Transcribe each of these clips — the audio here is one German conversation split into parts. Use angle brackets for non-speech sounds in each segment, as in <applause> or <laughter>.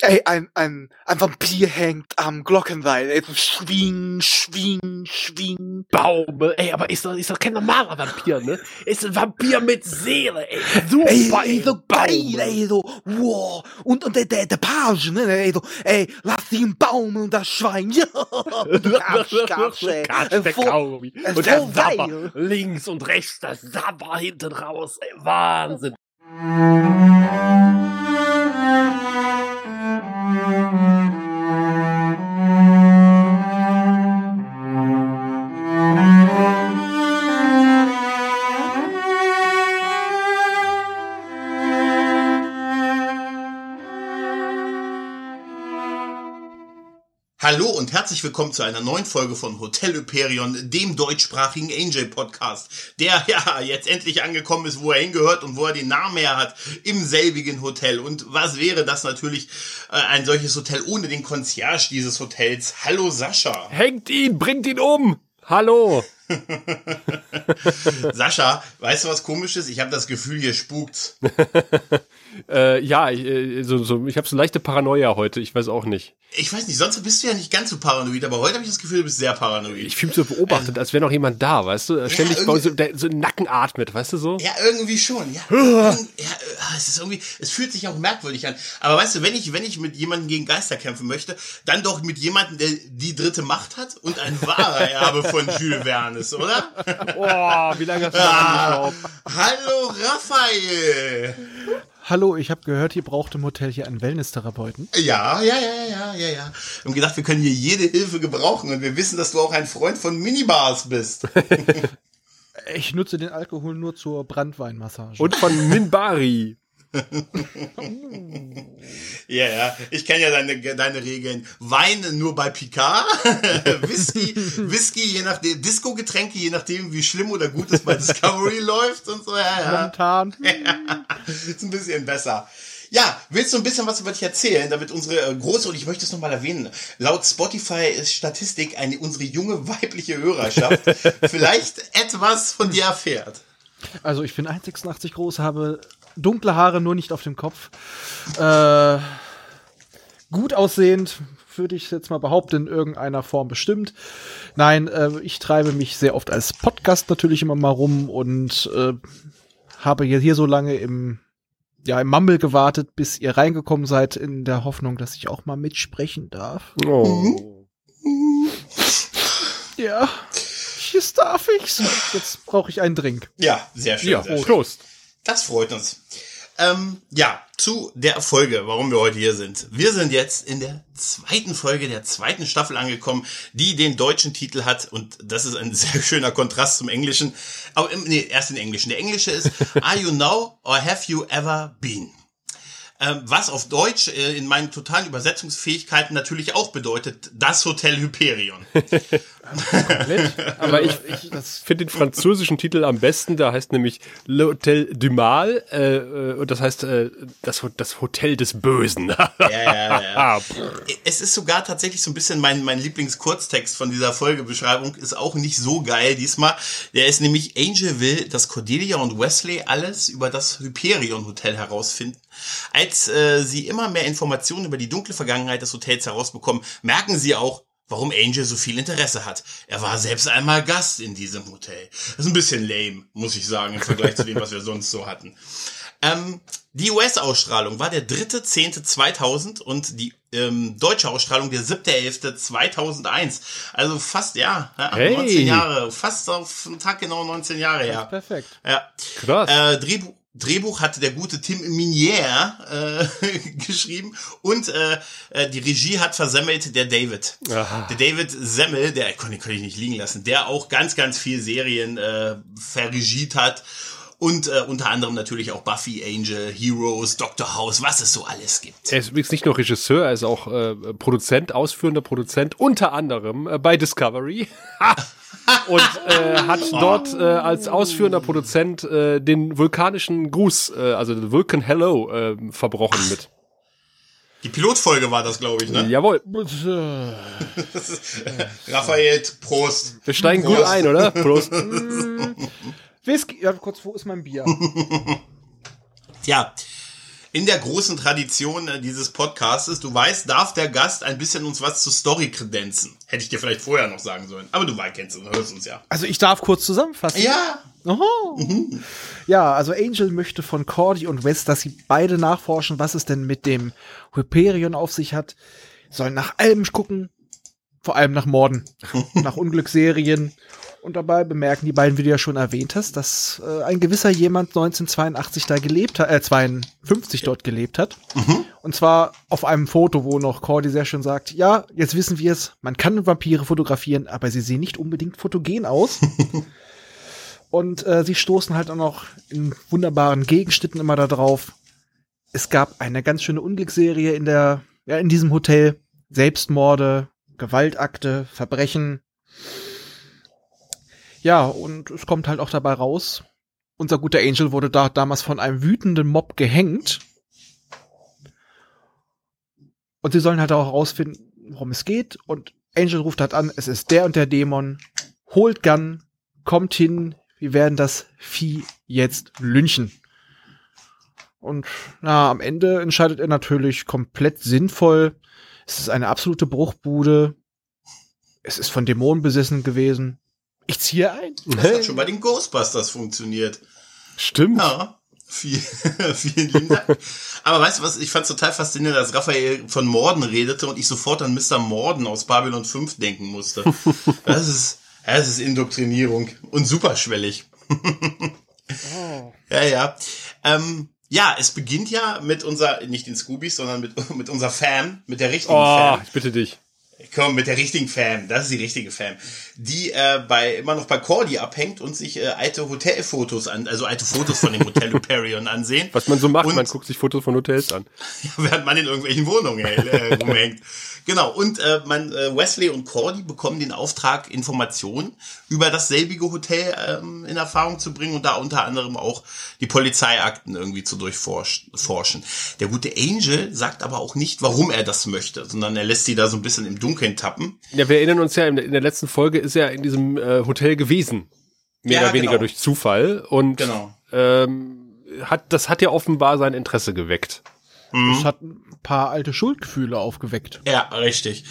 Ey, ein, ein, ein Vampir hängt am Glockenseil. Ey, so schwing, schwing, schwing. Baume, ey, aber ist doch, ist doch kein normaler Vampir, ne? Ist ein Vampir mit Seele, ey. Super, Ey, ey, so geil, Baume. ey, so, wow. Und, und der, der, der Page, ne, ey, so, ey, lass ihn Baum und das Schwein, <laughs> ja. Und der Katsch, Katsch, ey. Katsch, Äh, der Kaugummi. äh, Und der Sabber geil. links und rechts, das Sabber hinten raus, ey, Wahnsinn. Hallo und herzlich willkommen zu einer neuen Folge von Hotel Hyperion, dem deutschsprachigen Angel Podcast, der <laughs> ja jetzt endlich angekommen ist, wo er hingehört und wo er den Namen her hat, im selbigen Hotel. Und was wäre das natürlich äh, ein solches Hotel ohne den Concierge dieses Hotels? Hallo Sascha. Hängt ihn, bringt ihn um. Hallo. <laughs> Sascha, weißt du was komisches? Ich habe das Gefühl, hier spukt. <laughs> Äh, ja, ich, äh, so, so, ich habe so leichte Paranoia heute, ich weiß auch nicht. Ich weiß nicht, sonst bist du ja nicht ganz so paranoid, aber heute habe ich das Gefühl, du bist sehr paranoid. Ich fühle mich so beobachtet, als wäre noch jemand da, weißt du? Ständig bei uns so, der, so Nacken atmet, weißt du so? Ja, irgendwie schon. Ja, Irgend- ja, äh, es ist irgendwie, es fühlt sich auch merkwürdig an. Aber weißt du, wenn ich, wenn ich mit jemandem gegen Geister kämpfen möchte, dann doch mit jemandem, der die dritte Macht hat und ein wahrer <laughs> Erbe von Jules Verne ist, oder? <laughs> Oh, wie lange hast du Ah, hallo Raphael. Hallo, ich habe gehört, ihr braucht im Hotel hier einen Wellness-Therapeuten. Ja, ja, ja, ja, ja, ja. Wir haben gedacht, wir können hier jede Hilfe gebrauchen und wir wissen, dass du auch ein Freund von Minibars bist. <laughs> Ich nutze den Alkohol nur zur Brandweinmassage. Und von Minbari. <laughs> Ja, ja, ich kenne ja deine, deine Regeln. Wein nur bei Picard, <laughs> Whisky, Whisky, je nachdem, Disco-Getränke, je nachdem, wie schlimm oder gut es bei Discovery <laughs> läuft und so, ja, ja. momentan. Ist ein bisschen besser. Ja, willst du ein bisschen was über dich erzählen, damit unsere äh, große, und ich möchte es nochmal erwähnen, laut Spotify ist Statistik eine, unsere junge weibliche Hörerschaft vielleicht etwas von dir erfährt. Also ich bin 1,86 groß, habe dunkle Haare, nur nicht auf dem Kopf. Äh, gut aussehend, würde ich jetzt mal behaupten, in irgendeiner Form bestimmt. Nein, äh, ich treibe mich sehr oft als Podcast natürlich immer mal rum und äh, habe hier, hier so lange im ja, im Mumble gewartet, bis ihr reingekommen seid, in der Hoffnung, dass ich auch mal mitsprechen darf. Oh. Ja, jetzt darf ich's. Jetzt brauche ich einen Drink. Ja, sehr schön. Ja, sehr schön. Das freut uns. Ähm, ja, zu der Folge, warum wir heute hier sind. Wir sind jetzt in der zweiten Folge der zweiten Staffel angekommen, die den deutschen Titel hat und das ist ein <laughs> sehr schöner Kontrast zum Englischen. Aber im- nee, erst den Englischen. Der Englische ist Are you now or have you ever been? Ähm, was auf Deutsch äh, in meinen totalen Übersetzungsfähigkeiten natürlich auch bedeutet, das Hotel Hyperion. <laughs> <laughs> Aber ich, ich finde den französischen Titel am besten. Da heißt nämlich Le Hotel du Mal. Äh, äh, und das heißt äh, das, das Hotel des Bösen. Ja, ja, ja. Ah, <laughs> Es ist sogar tatsächlich so ein bisschen mein, mein Lieblingskurztext von dieser Folgebeschreibung, ist auch nicht so geil diesmal. Der ist nämlich, Angel will, dass Cordelia und Wesley alles über das Hyperion Hotel herausfinden. Als äh, sie immer mehr Informationen über die dunkle Vergangenheit des Hotels herausbekommen, merken sie auch, warum Angel so viel Interesse hat. Er war selbst einmal Gast in diesem Hotel. Das ist ein bisschen lame, muss ich sagen, im Vergleich zu dem, was wir sonst so hatten. Ähm, die US-Ausstrahlung war der 3.10.2000 und die ähm, deutsche Ausstrahlung der 7.11.2001. Also fast, ja, ja Hey. 19 Jahre, fast auf den Tag genau 19 Jahre her. Perfekt. Ja. Krass. Äh, Drehbuch, Drehbuch hatte der gute Tim Minier äh, <laughs> geschrieben und äh, äh, die Regie hat versemmelt der David. Aha. Der David Semmel, der konnte, konnte ich nicht liegen lassen, der auch ganz, ganz viel Serien äh, verregiert hat. Und äh, unter anderem natürlich auch Buffy, Angel, Heroes, Doctor House, was es so alles gibt. Er ist übrigens nicht nur Regisseur, er ist auch äh, Produzent, ausführender Produzent, unter anderem äh, bei Discovery. <laughs> Und äh, hat dort äh, als ausführender Produzent äh, den vulkanischen Gruß, äh, also den Vulcan Hello, äh, verbrochen mit. Die Pilotfolge war das, glaube ich, ne? Jawohl, <laughs> Raphael, Prost. wir steigen gut Prost. ein, oder? <laughs> Prost. Whisky. Ja, kurz, wo ist mein Bier? <laughs> Tja, in der großen Tradition äh, dieses Podcastes, du weißt, darf der Gast ein bisschen uns was zur Story kredenzen. Hätte ich dir vielleicht vorher noch sagen sollen. Aber du weißt, kennst du, hörst uns ja. Also ich darf kurz zusammenfassen. Ja. Oho. Ja, also Angel möchte von Cordy und Wes, dass sie beide nachforschen, was es denn mit dem Hyperion auf sich hat. Sollen nach allem gucken, vor allem nach Morden, <laughs> nach Unglücksserien. Und dabei bemerken die beiden, wie du ja schon erwähnt hast, dass äh, ein gewisser jemand 1982 da gelebt hat, äh, 52 dort gelebt hat. Und zwar auf einem Foto, wo noch Cordy sehr schön sagt, ja, jetzt wissen wir es, man kann Vampire fotografieren, aber sie sehen nicht unbedingt fotogen aus. <laughs> Und äh, sie stoßen halt auch noch in wunderbaren Gegenschnitten immer da drauf. Es gab eine ganz schöne Unglücksserie in der, ja, in diesem Hotel. Selbstmorde, Gewaltakte, Verbrechen. Ja, und es kommt halt auch dabei raus. Unser guter Angel wurde da damals von einem wütenden Mob gehängt. Und sie sollen halt auch herausfinden, worum es geht. Und Angel ruft halt an, es ist der und der Dämon. Holt Gun, kommt hin, wir werden das Vieh jetzt lynchen. Und na, am Ende entscheidet er natürlich komplett sinnvoll. Es ist eine absolute Bruchbude. Es ist von Dämonen besessen gewesen. Ich ziehe ein. Das hat schon bei den Ghostbusters funktioniert. Stimmt. Ja. Viel, <laughs> vielen lieben Dank. Aber weißt du was, ich fand es total faszinierend, dass Raphael von Morden redete und ich sofort an Mr. Morden aus Babylon 5 denken musste. <laughs> Das ist, das ist Indoktrinierung und superschwellig. Ja, ja. Ähm, ja, es beginnt ja mit unser, nicht den Scoobies, sondern mit, mit unserer Fam, mit der richtigen Oh, Fam. ich bitte dich. Komm, mit der richtigen Fam, das ist die richtige Fam, die äh, bei immer noch bei Cordy abhängt und sich äh, alte Hotelfotos an, also alte Fotos von dem Hotel <laughs> Hyperion ansehen. Was man so macht, Und- man guckt sich Fotos von Hotels an. <laughs> während man in irgendwelchen Wohnungen äh, rumhängt. <laughs> Genau, und äh, man, äh, Wesley und Cordy bekommen den Auftrag, Informationen über dasselbige Hotel ähm, in Erfahrung zu bringen und da unter anderem auch die Polizeiakten irgendwie zu durchforschen. Der gute Angel sagt aber auch nicht, warum er das möchte, sondern er lässt sie da so ein bisschen im Dunkeln tappen. Ja, wir erinnern uns ja, in der- letzten Folge ist er in diesem äh, Hotel gewesen. Mehr Ja, oder weniger genau. durch Zufall. Und Genau. ähm, hat, das hat ja offenbar sein Interesse geweckt. Das hat ein paar alte Schuldgefühle aufgeweckt. Ja, richtig.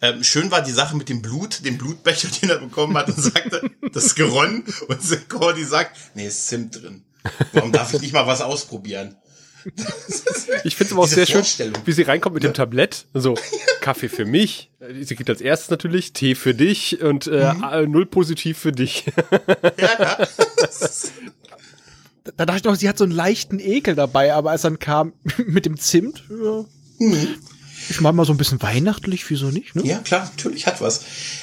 Ähm, schön war die Sache mit dem Blut, dem Blutbecher, <laughs> den er bekommen hat und sagte, das ist geronnen. Und Cordy sagt, nee, ist Zimt drin. Warum darf ich nicht mal was ausprobieren? <laughs> Ich finde es aber auch Diese sehr schön, Vorstellung. wie sie reinkommt mit dem Tablett. So, Kaffee für mich. Sie kriegt als erstes natürlich Tee für dich und äh, Mhm. äh, null positiv für dich. <laughs> Da dachte ich noch, sie hat so einen leichten Ekel dabei, aber als dann kam <laughs> mit dem Zimt, ja, ich mach mal so ein bisschen weihnachtlich, wieso nicht, ne? Ja, klar, natürlich hat was.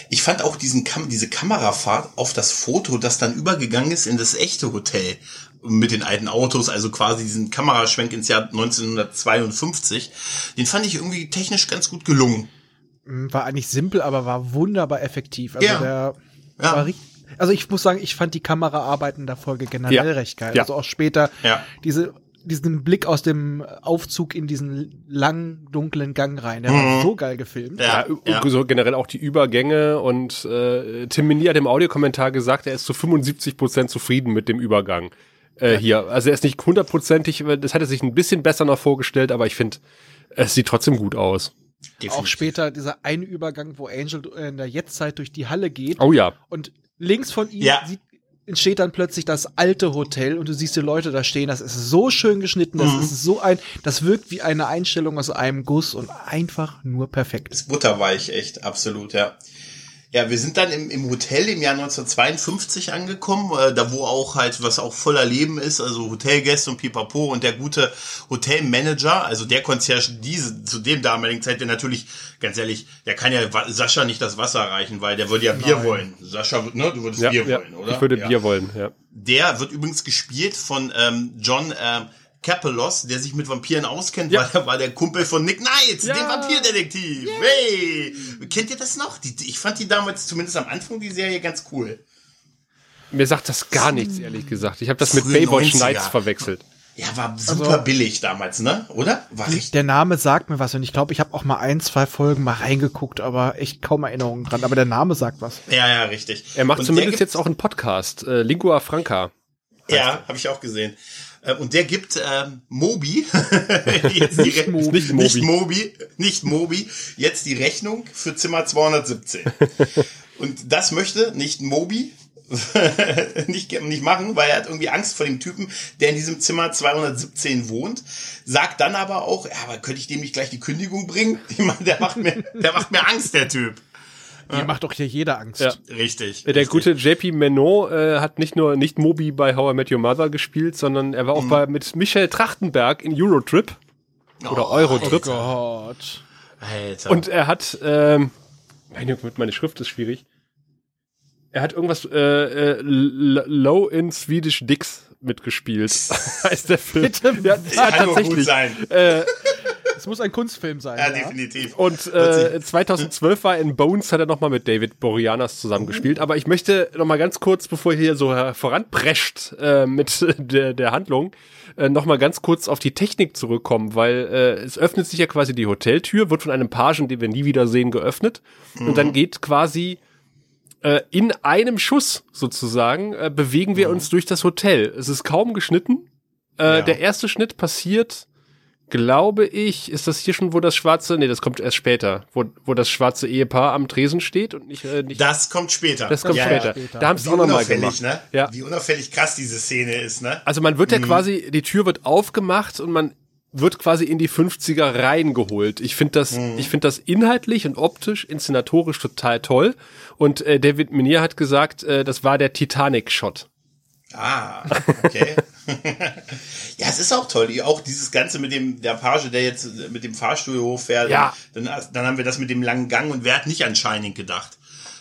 Ich fand auch diesen Kam diese Kamerafahrt auf das Foto, das dann übergegangen ist in das echte Hotel mit den alten Autos, also quasi diesen Kameraschwenk ins Jahr 1952, den fand ich irgendwie technisch ganz gut gelungen. War eigentlich simpel, aber war wunderbar effektiv. Also Ja. der Ja. war richtig. Also ich muss sagen, ich fand die Kameraarbeiten in der Folge generell Ja. recht geil. Ja. Also auch später Ja. diese diesen Blick aus dem Aufzug in diesen langen dunklen Gang rein, der war so geil gefilmt. Ja, Ja. So generell auch die Übergänge und äh, Tim Mini hat im Audiokommentar gesagt, er ist zu 75 Prozent zufrieden mit dem Übergang äh, hier. Also er ist nicht hundertprozentig, das hat er sich ein bisschen besser noch vorgestellt, aber ich finde, es sieht trotzdem gut aus. Auch Definitiv. später dieser eine Übergang, wo Angel in der Jetztzeit durch die Halle geht Oh ja. und links von ihm Ja. sieht, entsteht dann plötzlich das alte Hotel und du siehst die Leute da stehen. Das ist so schön geschnitten, das ist so ein, das wirkt wie eine Einstellung aus einem Guss und einfach nur perfekt. ist butterweich, echt, absolut, ja. Ja, wir sind dann im, im Hotel im Jahr 1952 angekommen, äh, da wo auch halt, was auch voller Leben ist, also Hotelgäste und Pipapo und der gute Hotelmanager, also der Concierge diese, zu dem damaligen Zeit, der natürlich, ganz ehrlich, der kann ja Sascha nicht das Wasser reichen, weil der würde ja Bier wollen. Sascha, ne, du würdest Ja, Bier ja. wollen, oder? Ich würde ja. Bier wollen, ja. Der wird übrigens gespielt von ähm, John ähm, Capelos, der sich mit Vampiren auskennt, Ja. weil er war der Kumpel von Nick Knight, Ja. dem Vampirdetektiv. Hey! Kennt ihr das noch? Die, ich fand die damals, zumindest am Anfang, die Serie ganz cool. Mir sagt das gar nichts, ehrlich gesagt. Ich habe das mit Baywatch 90er. Nights verwechselt. Ja, war super billig damals, ne? Oder? War richtig. Der Name sagt mir was und ich glaube, ich habe auch mal ein, zwei Folgen mal reingeguckt, aber echt kaum Erinnerungen dran. Aber der Name sagt was. Ja, ja, richtig. Er macht Und zumindest jetzt auch einen Podcast, äh, Lingua Franca. Ja, habe ich auch gesehen. Äh, Und der gibt ähm, Mobi, <laughs> jetzt die Nicht Mobi. Nicht Mobi. nicht Mobi, nicht Mobi, jetzt die Rechnung für Zimmer 217. <laughs> Und das möchte nicht Mobi <laughs> nicht, nicht machen, weil er hat irgendwie Angst vor dem Typen, der in diesem Zimmer 217 wohnt. Sagt dann aber auch, ja, aber könnte ich dem nicht gleich die Kündigung bringen? Ich meine, der macht mir, der macht mir Angst, der Typ. Die macht doch hier jeder Angst. Ja. Richtig. Der richtig. gute JP Menot äh, hat nicht nur nicht Moby bei How I Met Your Mother gespielt, sondern er war auch bei mit Michel Trachtenberg in Eurotrip oder Oh, Eurotrip. Gott. Alter. Und er hat, ähm, meine, meine Schrift ist schwierig. Er hat irgendwas äh, äh, Low in Swedish Dicks mitgespielt. <laughs> heißt der Film. Bitte, ja, ja, Kann nur gut tatsächlich. sein. Äh, Es muss ein Kunstfilm sein. Ja, Ja, definitiv. und äh, 2012 <laughs> war er in Bones, hat er nochmal mit David Boreanaz zusammengespielt. Aber ich möchte nochmal ganz kurz, bevor ihr hier so voranprescht äh, mit <laughs> der, der Handlung, äh, nochmal ganz kurz auf die Technik zurückkommen, weil äh, es öffnet sich ja quasi die Hoteltür, wird von einem Pagen, den wir nie wieder sehen, geöffnet. Und dann geht quasi äh, in einem Schuss sozusagen, äh, bewegen wir uns durch das Hotel. Es ist kaum geschnitten. Äh, Ja. Der erste Schnitt passiert, glaube ich, ist das hier schon, wo das schwarze, nee, das kommt erst später, wo, wo das schwarze Ehepaar am Tresen steht und nicht, äh, nicht Das kommt später. das kommt ja, später. später. Da haben sie auch nochmal unauffällig, gemacht. ne? Ja. Wie unauffällig krass diese Szene ist, ne? Also man wird ja quasi, die Tür wird aufgemacht und man wird quasi in die 50er reingeholt. Ich finde das, ich finde das inhaltlich und optisch, inszenatorisch total toll. Und äh, David Menier hat gesagt, äh, das war der Titanic-Shot. Ah, okay. <laughs> ja, es ist auch toll. Auch dieses Ganze mit dem, der Page, der jetzt mit dem Fahrstuhl hochfährt. Ja. Dann, dann haben wir das mit dem langen Gang und wer hat nicht an Shining gedacht?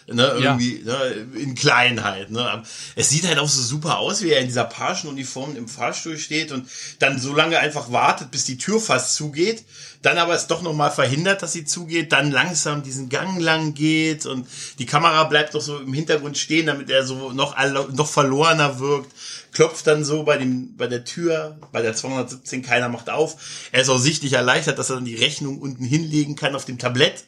Ne, irgendwie, ne, in Kleinheit, ne. Es sieht halt auch so super aus, wie er in dieser Pagenuniform im Fahrstuhl steht und dann so lange einfach wartet, bis die Tür fast zugeht, dann aber es doch nochmal verhindert, dass sie zugeht, dann langsam diesen Gang lang geht und die Kamera bleibt doch so im Hintergrund stehen, damit er so noch, noch verlorener wirkt, klopft dann so bei dem, bei der Tür, bei der 217, keiner macht auf. Er ist auch sichtlich erleichtert, dass er dann die Rechnung unten hinlegen kann auf dem Tablett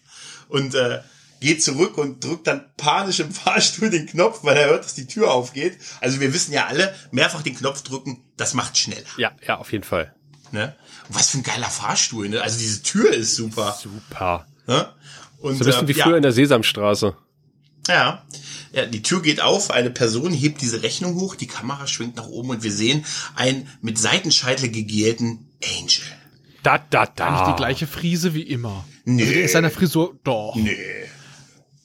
und, äh, geht zurück und drückt dann panisch im Fahrstuhl den Knopf, weil er hört, dass die Tür aufgeht. Also wir wissen ja alle, mehrfach den Knopf drücken, das macht schneller. Ja, ja, auf jeden Fall. Ne? Was für ein geiler Fahrstuhl, ne? Also diese Tür ist super. Super. Ne? Und, So ein bisschen wie äh, früher ja, in der Sesamstraße. ja. ja, die Tür geht auf, eine Person hebt diese Rechnung hoch, die Kamera schwingt nach oben und wir sehen einen mit Seitenscheitel gegelten Angel. Da, da, da. Nicht die gleiche Frise wie immer. Nee. Also ist seine Frisur doch. Nee.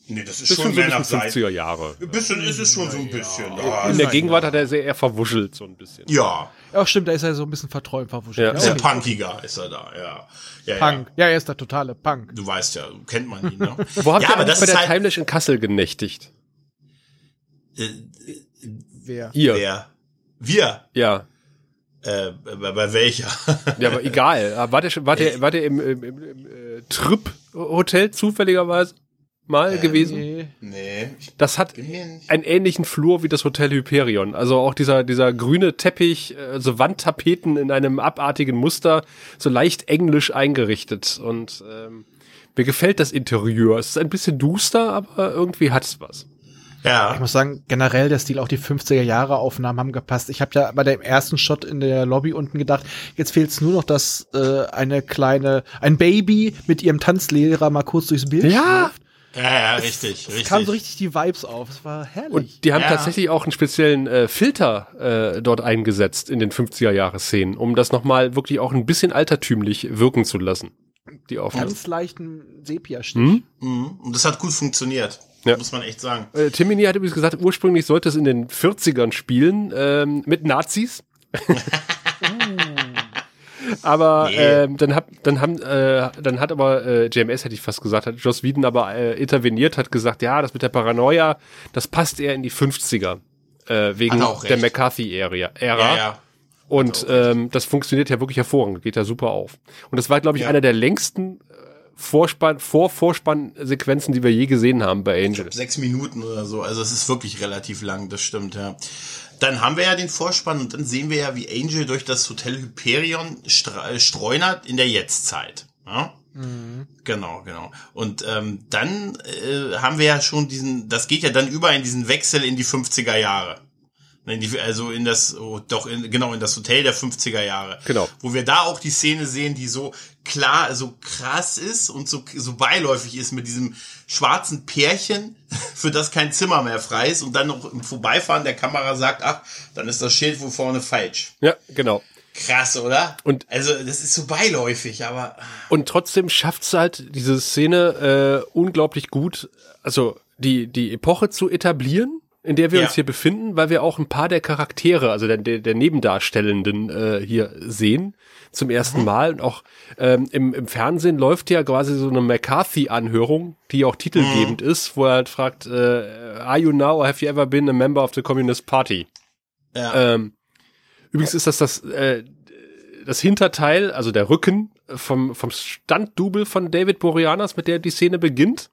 Nee, das ist Das schon sind so mehr ein nach bisschen Seite. 50er Jahre. Ein bisschen ist es schon so ein bisschen. Ja, In der Gegenwart hat er sehr eher verwuschelt, so ein bisschen. ja. Ach stimmt, da ist er so ein bisschen verträumt, verwuschelt. Ja. Ja, Sehr okay. punkiger ist er da, ja. ja Punk. Ja, er ist der totale Punk. Ja. Du weißt ja, kennt man ihn, ne? <laughs> Wo habt ja, ihr aber das bei ist der halt, Timelash in Kassel genächtigt? äh, Wer? Ihr. wer? Wir. Ja. Äh, bei, bei welcher? <laughs> Ja, aber egal. Ihr, schon- wart ihr, wart ihr im, im, im, im äh, Trip-Hotel zufälligerweise mal gewesen? Nee. nee, ich Das hat einen ähnlichen Flur wie das Hotel Hyperion. Also auch dieser, dieser grüne Teppich, äh, so Wandtapeten in einem abartigen Muster, so leicht englisch eingerichtet. Und ähm, mir gefällt das Interieur. Es ist ein bisschen duster, aber irgendwie hat's was. Ich Ja, muss sagen, generell der Stil, auch die 50er Jahre Aufnahmen haben gepasst. Ich habe ja bei dem ersten Shot in der Lobby unten gedacht, jetzt fehlt es nur noch, dass äh, eine kleine, ein Baby mit ihrem Tanzlehrer mal kurz durchs Bild Ja. läuft. Ja, ja, richtig, Es richtig. kamen so richtig die Vibes auf. Es war herrlich. Und die haben Ja. tatsächlich auch einen speziellen äh, Filter äh, dort eingesetzt in den 50er-Jahre-Szenen, um das nochmal wirklich auch ein bisschen altertümlich wirken zu lassen. Die Aufnahmen. Ganz leichten Sepia-Stich. Hm? Mhm. Und das hat gut funktioniert. Ja. Muss man echt sagen. Äh, Timini hat übrigens gesagt, ursprünglich sollte es in den 40ern spielen, ähm, mit Nazis. <laughs> aber Nee. ähm, dann, hab, dann, haben, äh, dann hat aber äh, JMS, hätte ich fast gesagt, hat Joss Whedon aber äh, interveniert, hat gesagt, ja, das mit der Paranoia, das passt eher in die 50er. Äh, wegen er der. McCarthy-Ära. Ja, ja. Und ähm, das funktioniert ja wirklich hervorragend, geht ja super auf. Und das war, glaube ich, Ja. einer der längsten äh, Vorspann, Vor-Vorspann-Sequenzen, die wir je gesehen haben bei Angel. Sechs Minuten oder so. Also es ist wirklich relativ lang, das stimmt, ja. Dann haben wir ja den Vorspann und dann sehen wir ja, wie Angel durch das Hotel Hyperion äh, streunert in der Jetztzeit. Ja? Genau, genau. Und ähm, dann äh, haben wir ja schon diesen, das geht ja dann über in diesen Wechsel in die 50er Jahre. Nein, die, also in das, oh, doch, in, genau, in das Hotel der 50er Jahre. Genau. Wo wir da auch die Szene sehen, die so klar, so krass ist und so, so beiläufig ist mit diesem schwarzen Pärchen, <laughs> für das kein Zimmer mehr frei ist und dann noch im Vorbeifahren der Kamera sagt, ach, dann ist das Schild wo vorne falsch. Ja, genau. Krass, oder? Und- also, das ist so beiläufig, aber Und trotzdem schafft es halt diese Szene äh, unglaublich gut, also die, die Epoche zu etablieren, in der wir Ja. uns hier befinden, weil wir auch ein paar der Charaktere, also der, der, der Nebendarstellenden äh, hier sehen zum ersten Mal. Und auch ähm, im, im Fernsehen läuft ja quasi so eine McCarthy-Anhörung, die auch titelgebend ist, wo er halt fragt, äh, are you now or have you ever been a member of the Communist Party? ja. Ähm, übrigens ist das das, äh, das Hinterteil, also der Rücken vom, vom Standdouble von David Boreanaz, mit der die Szene beginnt,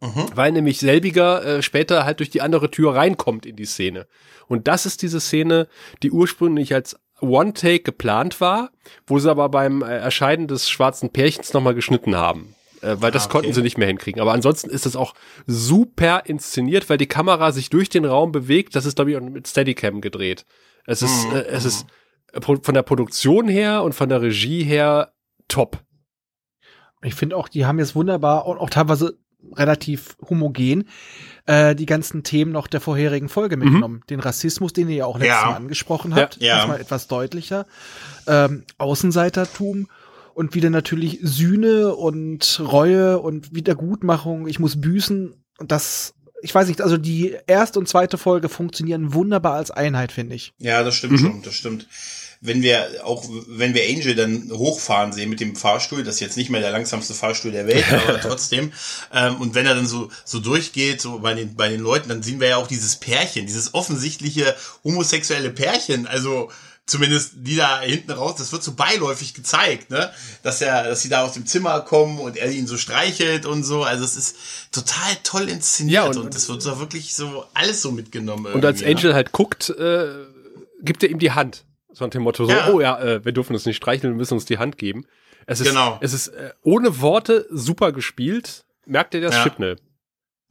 Mhm. weil nämlich selbiger äh, später halt durch die andere Tür reinkommt in die Szene. Und das ist diese Szene, die ursprünglich als One-Take geplant war, wo sie aber beim äh, Erscheinen des schwarzen Pärchens nochmal geschnitten haben. Äh, weil das Ah, okay. konnten sie nicht mehr hinkriegen. Aber ansonsten ist es auch super inszeniert, weil die Kamera sich durch den Raum bewegt. Das ist, glaube ich, auch mit Steadicam gedreht. Es ist, Mhm, äh, es ist äh, von der Produktion her und von der Regie her top. Ich finde auch, die haben jetzt wunderbar und auch teilweise relativ homogen äh, die ganzen Themen noch der vorherigen Folge mitgenommen. Den Rassismus, den ihr ja auch letztes Ja. Mal angesprochen habt, Ja. Ja. diesmal etwas deutlicher. Ähm, Außenseitertum und wieder natürlich Sühne und Reue und Wiedergutmachung. Ich muss büßen. Und das, ich weiß nicht, also die erste und zweite Folge funktionieren wunderbar als Einheit, finde ich. Ja, das stimmt schon, das stimmt. Wenn wir auch, wenn wir Angel dann hochfahren sehen mit dem Fahrstuhl, das ist jetzt nicht mehr der langsamste Fahrstuhl der Welt, aber <laughs> trotzdem. Ähm, und wenn er dann so so durchgeht, so bei den bei den Leuten, dann sehen wir ja auch dieses Pärchen, dieses offensichtliche homosexuelle Pärchen. Also zumindest die da hinten raus, das wird so beiläufig gezeigt, ne? Dass er, dass sie da aus dem Zimmer kommen und er ihn so streichelt und so. Also es ist total toll inszeniert Ja, und, und- das wird so wirklich so alles so mitgenommen. Und als ne? Angel halt guckt, äh, gibt er ihm die Hand. So nach dem Motto, so, Ja. oh ja, äh, wir dürfen uns nicht streicheln, wir müssen uns die Hand geben. Es ist, Genau. es ist äh, ohne Worte super gespielt. Merkt ihr das, Ja. Chipnell?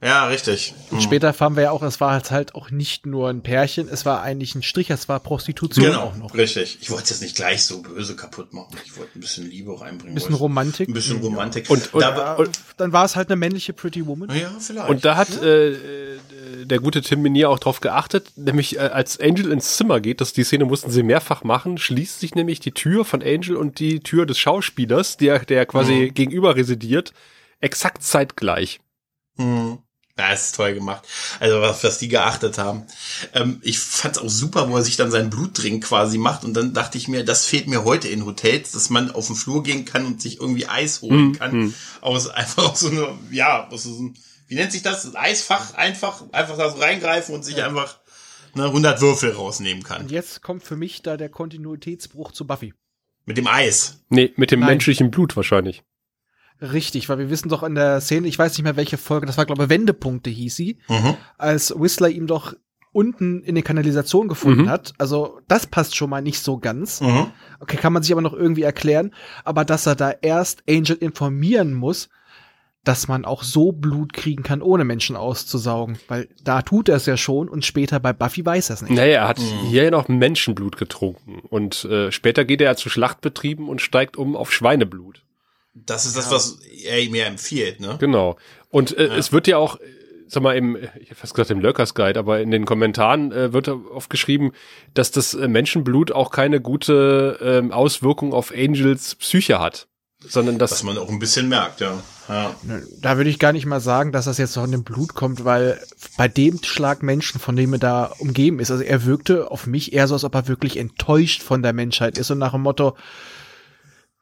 Ja, richtig. Und Mhm. später erfahren wir ja auch, es war halt, halt auch nicht nur ein Pärchen, es war eigentlich ein Strich, es war Prostitution Genau, auch noch. richtig. Ich wollte es jetzt nicht gleich so böse kaputt machen. Ich wollte ein bisschen Liebe auch einbringen. Ein bisschen wollte- Romantik. Ein bisschen Romantik. Und- und- da, Ja, war- dann war es halt eine männliche Pretty Woman. ja, vielleicht. Und da hat äh, äh, der gute Tim Minier auch drauf geachtet, nämlich äh, als Angel ins Zimmer geht, das die Szene mussten sie mehrfach machen, schließt sich nämlich die Tür von Angel und die Tür des Schauspielers, der, der quasi Mhm. gegenüber residiert, exakt zeitgleich. Hm. Ja, ist toll gemacht. Also was, was die geachtet haben. Ähm, ich fand's auch super, wo er sich dann seinen Blutdrink quasi macht und dann dachte ich mir, das fehlt mir heute in Hotels, dass man auf den Flur gehen kann und sich irgendwie Eis holen Mhm, kann. mhm. Aus <laughs> einfach aus so einer, ja, aus so einem, wie nennt sich das? Ein Eisfach einfach, einfach da so reingreifen und sich einfach ne, 100 Würfel rausnehmen kann. Und jetzt kommt für mich da der Kontinuitätsbruch zu Buffy. Mit dem Eis. Nee, mit dem Nein. menschlichen Blut wahrscheinlich. Richtig, weil wir wissen doch in der Szene, ich weiß nicht mehr welche Folge, das war glaube ich Wendepunkte hieß sie, Mhm. als Whistler ihm doch unten in die Kanalisation gefunden Mhm. hat. Also das passt schon mal nicht so ganz. Mhm. Okay, kann man sich aber noch irgendwie erklären. Aber dass er da erst Angel informieren muss, dass man auch so Blut kriegen kann, ohne Menschen auszusaugen. Weil da tut er es ja schon und später bei Buffy weiß er es nicht. Naja, er hat Mhm. hier ja noch Menschenblut getrunken und äh, später geht er zu Schlachtbetrieben und steigt um auf Schweineblut. Das ist das, was er mir empfiehlt, ne? Genau. Und äh, es wird ja auch, äh, sag mal, im, ich hätte fast gesagt im Lurkers Guide, aber in den Kommentaren äh, wird oft geschrieben, dass das äh, Menschenblut auch keine gute ähm, Auswirkung auf Angels Psyche hat. Sondern dass, Was man auch ein bisschen merkt, ja. ja. Da würde ich gar nicht mal sagen, dass das jetzt von dem Blut kommt, weil bei dem Schlag Menschen, von dem er da umgeben ist, also er wirkte auf mich eher so, als ob er wirklich enttäuscht von der Menschheit ist und nach dem Motto,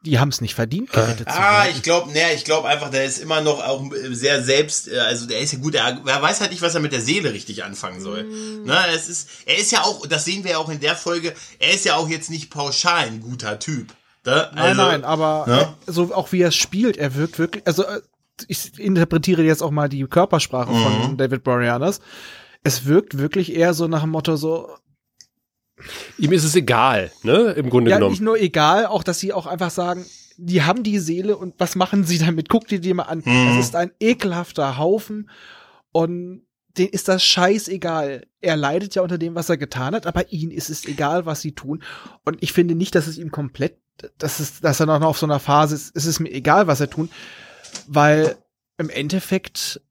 die haben es nicht verdient, gerettet zu Ah, werden. ich glaube, ne, ich glaube einfach, der ist immer noch auch sehr selbst, äh, also der ist ja gut, er, er weiß halt nicht, was er mit der Seele richtig anfangen soll. Ne, es ist, er ist ja auch, das sehen wir ja auch in der Folge, er ist ja auch jetzt nicht pauschal ein guter Typ. Ne? Nein, Also, nein, aber ne? äh, so auch wie er es spielt, er wirkt wirklich, also äh, ich interpretiere jetzt auch mal die Körpersprache Mhm. von David Boreanaz. Es wirkt wirklich eher so nach dem Motto so, ihm ist es egal, ne, im Grunde ja, genommen. nicht nur egal, auch dass sie auch einfach sagen, die haben die Seele und was machen sie damit? Guck dir die mal an. Mhm. Es ist ein ekelhafter Haufen und denen ist das scheißegal. Er leidet ja unter dem, was er getan hat, aber ihnen ist es egal, was sie tun. Und ich finde nicht, dass es ihm komplett, dass, es, dass er noch auf so einer Phase ist, es ist mir egal, was er tun, weil im Endeffekt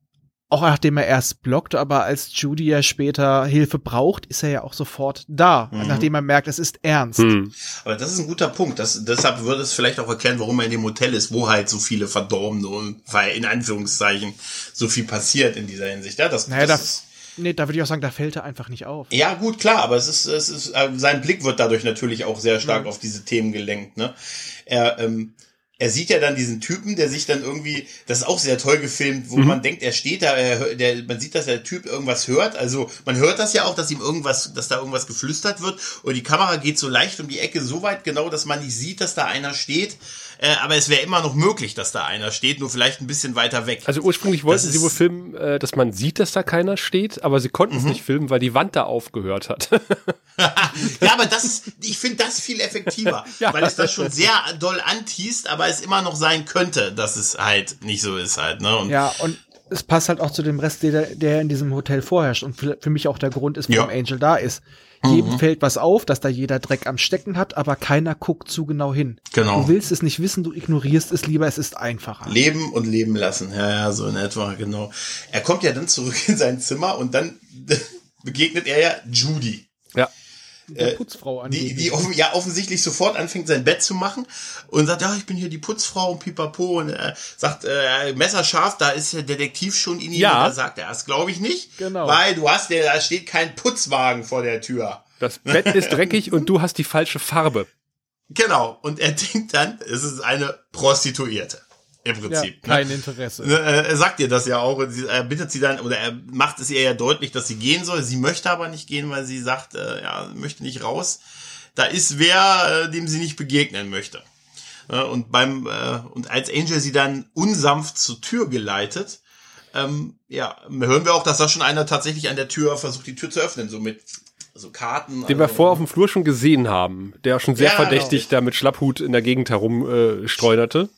auch nachdem er erst blockt, aber als Judy ja später Hilfe braucht, ist er ja auch sofort da, Mhm. nachdem er merkt, es ist ernst. Hm. Aber das ist ein guter Punkt. Das, deshalb würde es vielleicht auch erklären, warum er in dem Hotel ist, wo halt so viele Verdorbene und weil in Anführungszeichen so viel passiert in dieser Hinsicht. Ja, das, Naja, das da, ist, nee, da würde ich auch sagen, da fällt er einfach nicht auf. ja, gut, klar, aber es ist, es ist, äh, sein Blick wird dadurch natürlich auch sehr stark auf diese Themen gelenkt. Ne? Er, ähm, er sieht ja dann diesen Typen, der sich dann irgendwie, das ist auch sehr toll gefilmt, wo man denkt, er steht da, er, der, man sieht, dass der Typ irgendwas hört. Also man hört das ja auch, dass ihm irgendwas, dass da irgendwas geflüstert wird. Und die Kamera geht so leicht um die Ecke, so weit genau, dass man nicht sieht, dass da einer steht. Äh, aber es wäre immer noch möglich, dass da einer steht, nur vielleicht ein bisschen weiter weg. Also ursprünglich wollten Das sie wohl filmen, äh, dass man sieht, dass da keiner steht, aber sie konnten es nicht filmen, weil die Wand da aufgehört hat. <laughs> Ja, aber das ist, ich finde das viel effektiver, <laughs> Ja. weil es das schon sehr doll antießt, aber es immer noch sein könnte, dass es halt nicht so ist halt, ne? Und Ja, und es passt halt auch zu dem Rest, der, der in diesem Hotel vorherrscht und für, für mich auch der Grund ist, warum Ja. Mhm. Angel da ist. Jedem fällt was auf, dass da jeder Dreck am Stecken hat, aber keiner guckt zu genau hin. Genau. Du willst es nicht wissen, du ignorierst es lieber, es ist einfacher. Leben und leben lassen. Ja, ja, so in etwa, genau. Er kommt ja dann zurück <laughs> in sein Zimmer und dann <laughs> begegnet er ja Judy. ja. Der Putzfrau Die, angeblich. die offen, ja offensichtlich sofort anfängt, sein Bett zu machen und sagt, ja, ich bin hier die Putzfrau und pipapo und er sagt, äh, messerscharf, da ist der Detektiv schon in ihm Ja. und da sagt er, das glaube ich nicht, Genau. weil du hast, der, da steht kein Putzwagen vor der Tür. Das Bett ist dreckig und du hast die falsche Farbe. Genau. Und er <laughs> denkt dann, es ist eine Prostituierte. Im ja, Prinzip. ne? kein Interesse. Ne, äh, Er sagt ihr das ja auch und sie, er bittet sie dann, oder er macht es ihr ja deutlich, dass sie gehen soll. Sie möchte aber nicht gehen, weil sie sagt, äh, ja, möchte nicht raus. Da ist wer, äh, dem sie nicht begegnen möchte. Äh, und beim, äh, und als Angel sie dann unsanft zur Tür geleitet, ähm, ja, hören wir auch, dass da schon einer tatsächlich an der Tür versucht, die Tür zu öffnen, so mit so Karten. Den wir also- vorher auf dem Flur schon gesehen haben, der schon sehr Ja, verdächtig genau. da mit Schlapphut in der Gegend herum äh, streunerte.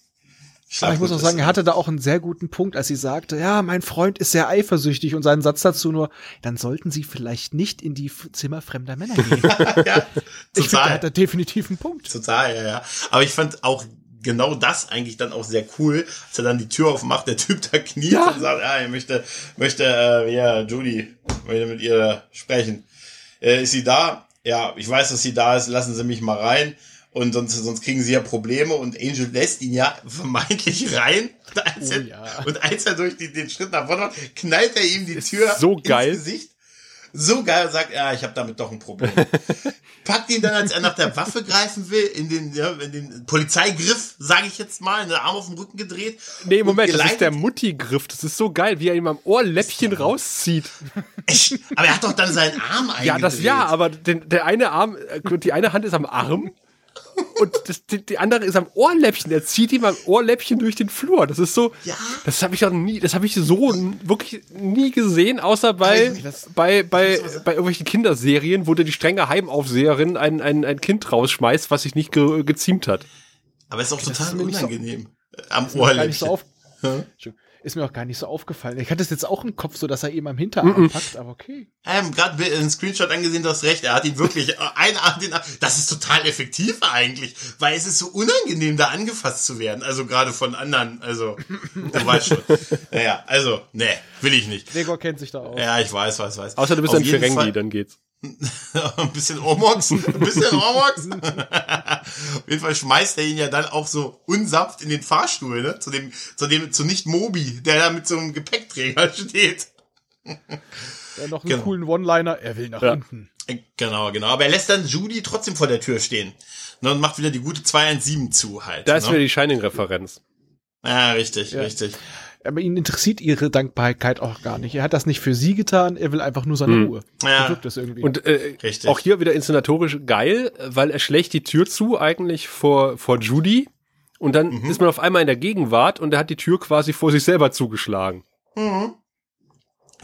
Aber ich muss auch sagen, er hatte da auch einen sehr guten Punkt, als sie sagte, ja, mein Freund ist sehr eifersüchtig und seinen Satz dazu nur, dann sollten Sie vielleicht nicht in die Zimmer fremder Männer gehen. ja, <laughs> ich finde, total. da hat er definitiv einen Punkt. Total, ja, ja. Aber ich fand auch genau das eigentlich dann auch sehr cool, als er dann die Tür aufmacht, der Typ da kniet Ja. und sagt, ja, ich möchte, möchte, äh, ja, Judy, möchte mit ihr sprechen. Äh, ist sie da? Ja, ich weiß, dass sie da ist, lassen Sie mich mal rein. Und sonst, sonst kriegen sie ja Probleme und Angel lässt ihn ja vermeintlich rein. Und als, Oh er, ja. und als er durch die, den Schritt nach vorne macht, knallt er ihm die Tür so geil. ins Gesicht. So geil, sagt, ja, ich habe damit doch ein Problem. <laughs> Packt ihn dann, als er nach der Waffe greifen will, in den, ja, in den Polizeigriff, sage ich jetzt mal, in den Arm auf den Rücken gedreht. Nee, Moment, das ist der Mutti-Griff. Das ist so geil, wie er ihm am Ohrläppchen rauszieht. Echt? Aber er hat doch dann seinen Arm eingedreht. Ja, das ja, aber den, der eine Arm, äh, die eine Hand ist am Arm und das, die, die andere ist am Ohrläppchen. Er zieht ihm am Ohrläppchen durch den Flur. Das ist so, Ja. das habe ich noch nie, das habe ich so wirklich nie gesehen, außer bei, das- bei, bei, bei irgendwelchen Kinderserien, wo dir die strenge Heimaufseherin ein, ein, ein Kind rausschmeißt, was sich nicht ge, geziemt hat. Aber ist auch total so- unangenehm. Äh, Am so Ohrläppchen. auf, Entschuldigung. Ist mir auch gar nicht so aufgefallen. Ich hatte es jetzt auch im Kopf, so dass er ihm am Hinterarm packt, aber okay. Ähm, gerade einen Screenshot angesehen, du hast recht, er hat ihn wirklich äh, ein Arm, den Arm, das ist total effektiv eigentlich, weil es ist so unangenehm, da angefasst zu werden, also gerade von anderen, also, du <laughs> weißt schon. Naja, also, nee, will ich nicht. Gregor kennt sich da aus. Ja, ich weiß, weiß, weiß. Außer du bist Auf ein Ferengi, Fall- dann geht's. <laughs> ein bisschen Ormox, ein bisschen Ormox. Auf jeden Fall schmeißt er ihn ja dann auch so unsanft in den Fahrstuhl, ne? Zu dem, zu dem, zu nicht Mobi, der da mit so einem Gepäckträger <laughs> steht. Ja, noch einen Genau. coolen One-Liner, er will nach Ja. hinten. Äh, Genau, genau. Aber er lässt dann Judy trotzdem vor der Tür stehen. Ne, und macht wieder die gute 217 zu halt. Da ist ne? wieder die Shining-Referenz. Ja, richtig, Ja. richtig. Aber ihn interessiert ihre Dankbarkeit auch gar nicht. Er hat das nicht für sie getan, er will einfach nur seine Hm. Ruhe. Ja. Das irgendwie. Und äh, Richtig. auch hier wieder inszenatorisch geil, weil er schlägt die Tür zu eigentlich vor, vor Judy und dann Mhm. ist man auf einmal in der Gegenwart und er hat die Tür quasi vor sich selber zugeschlagen.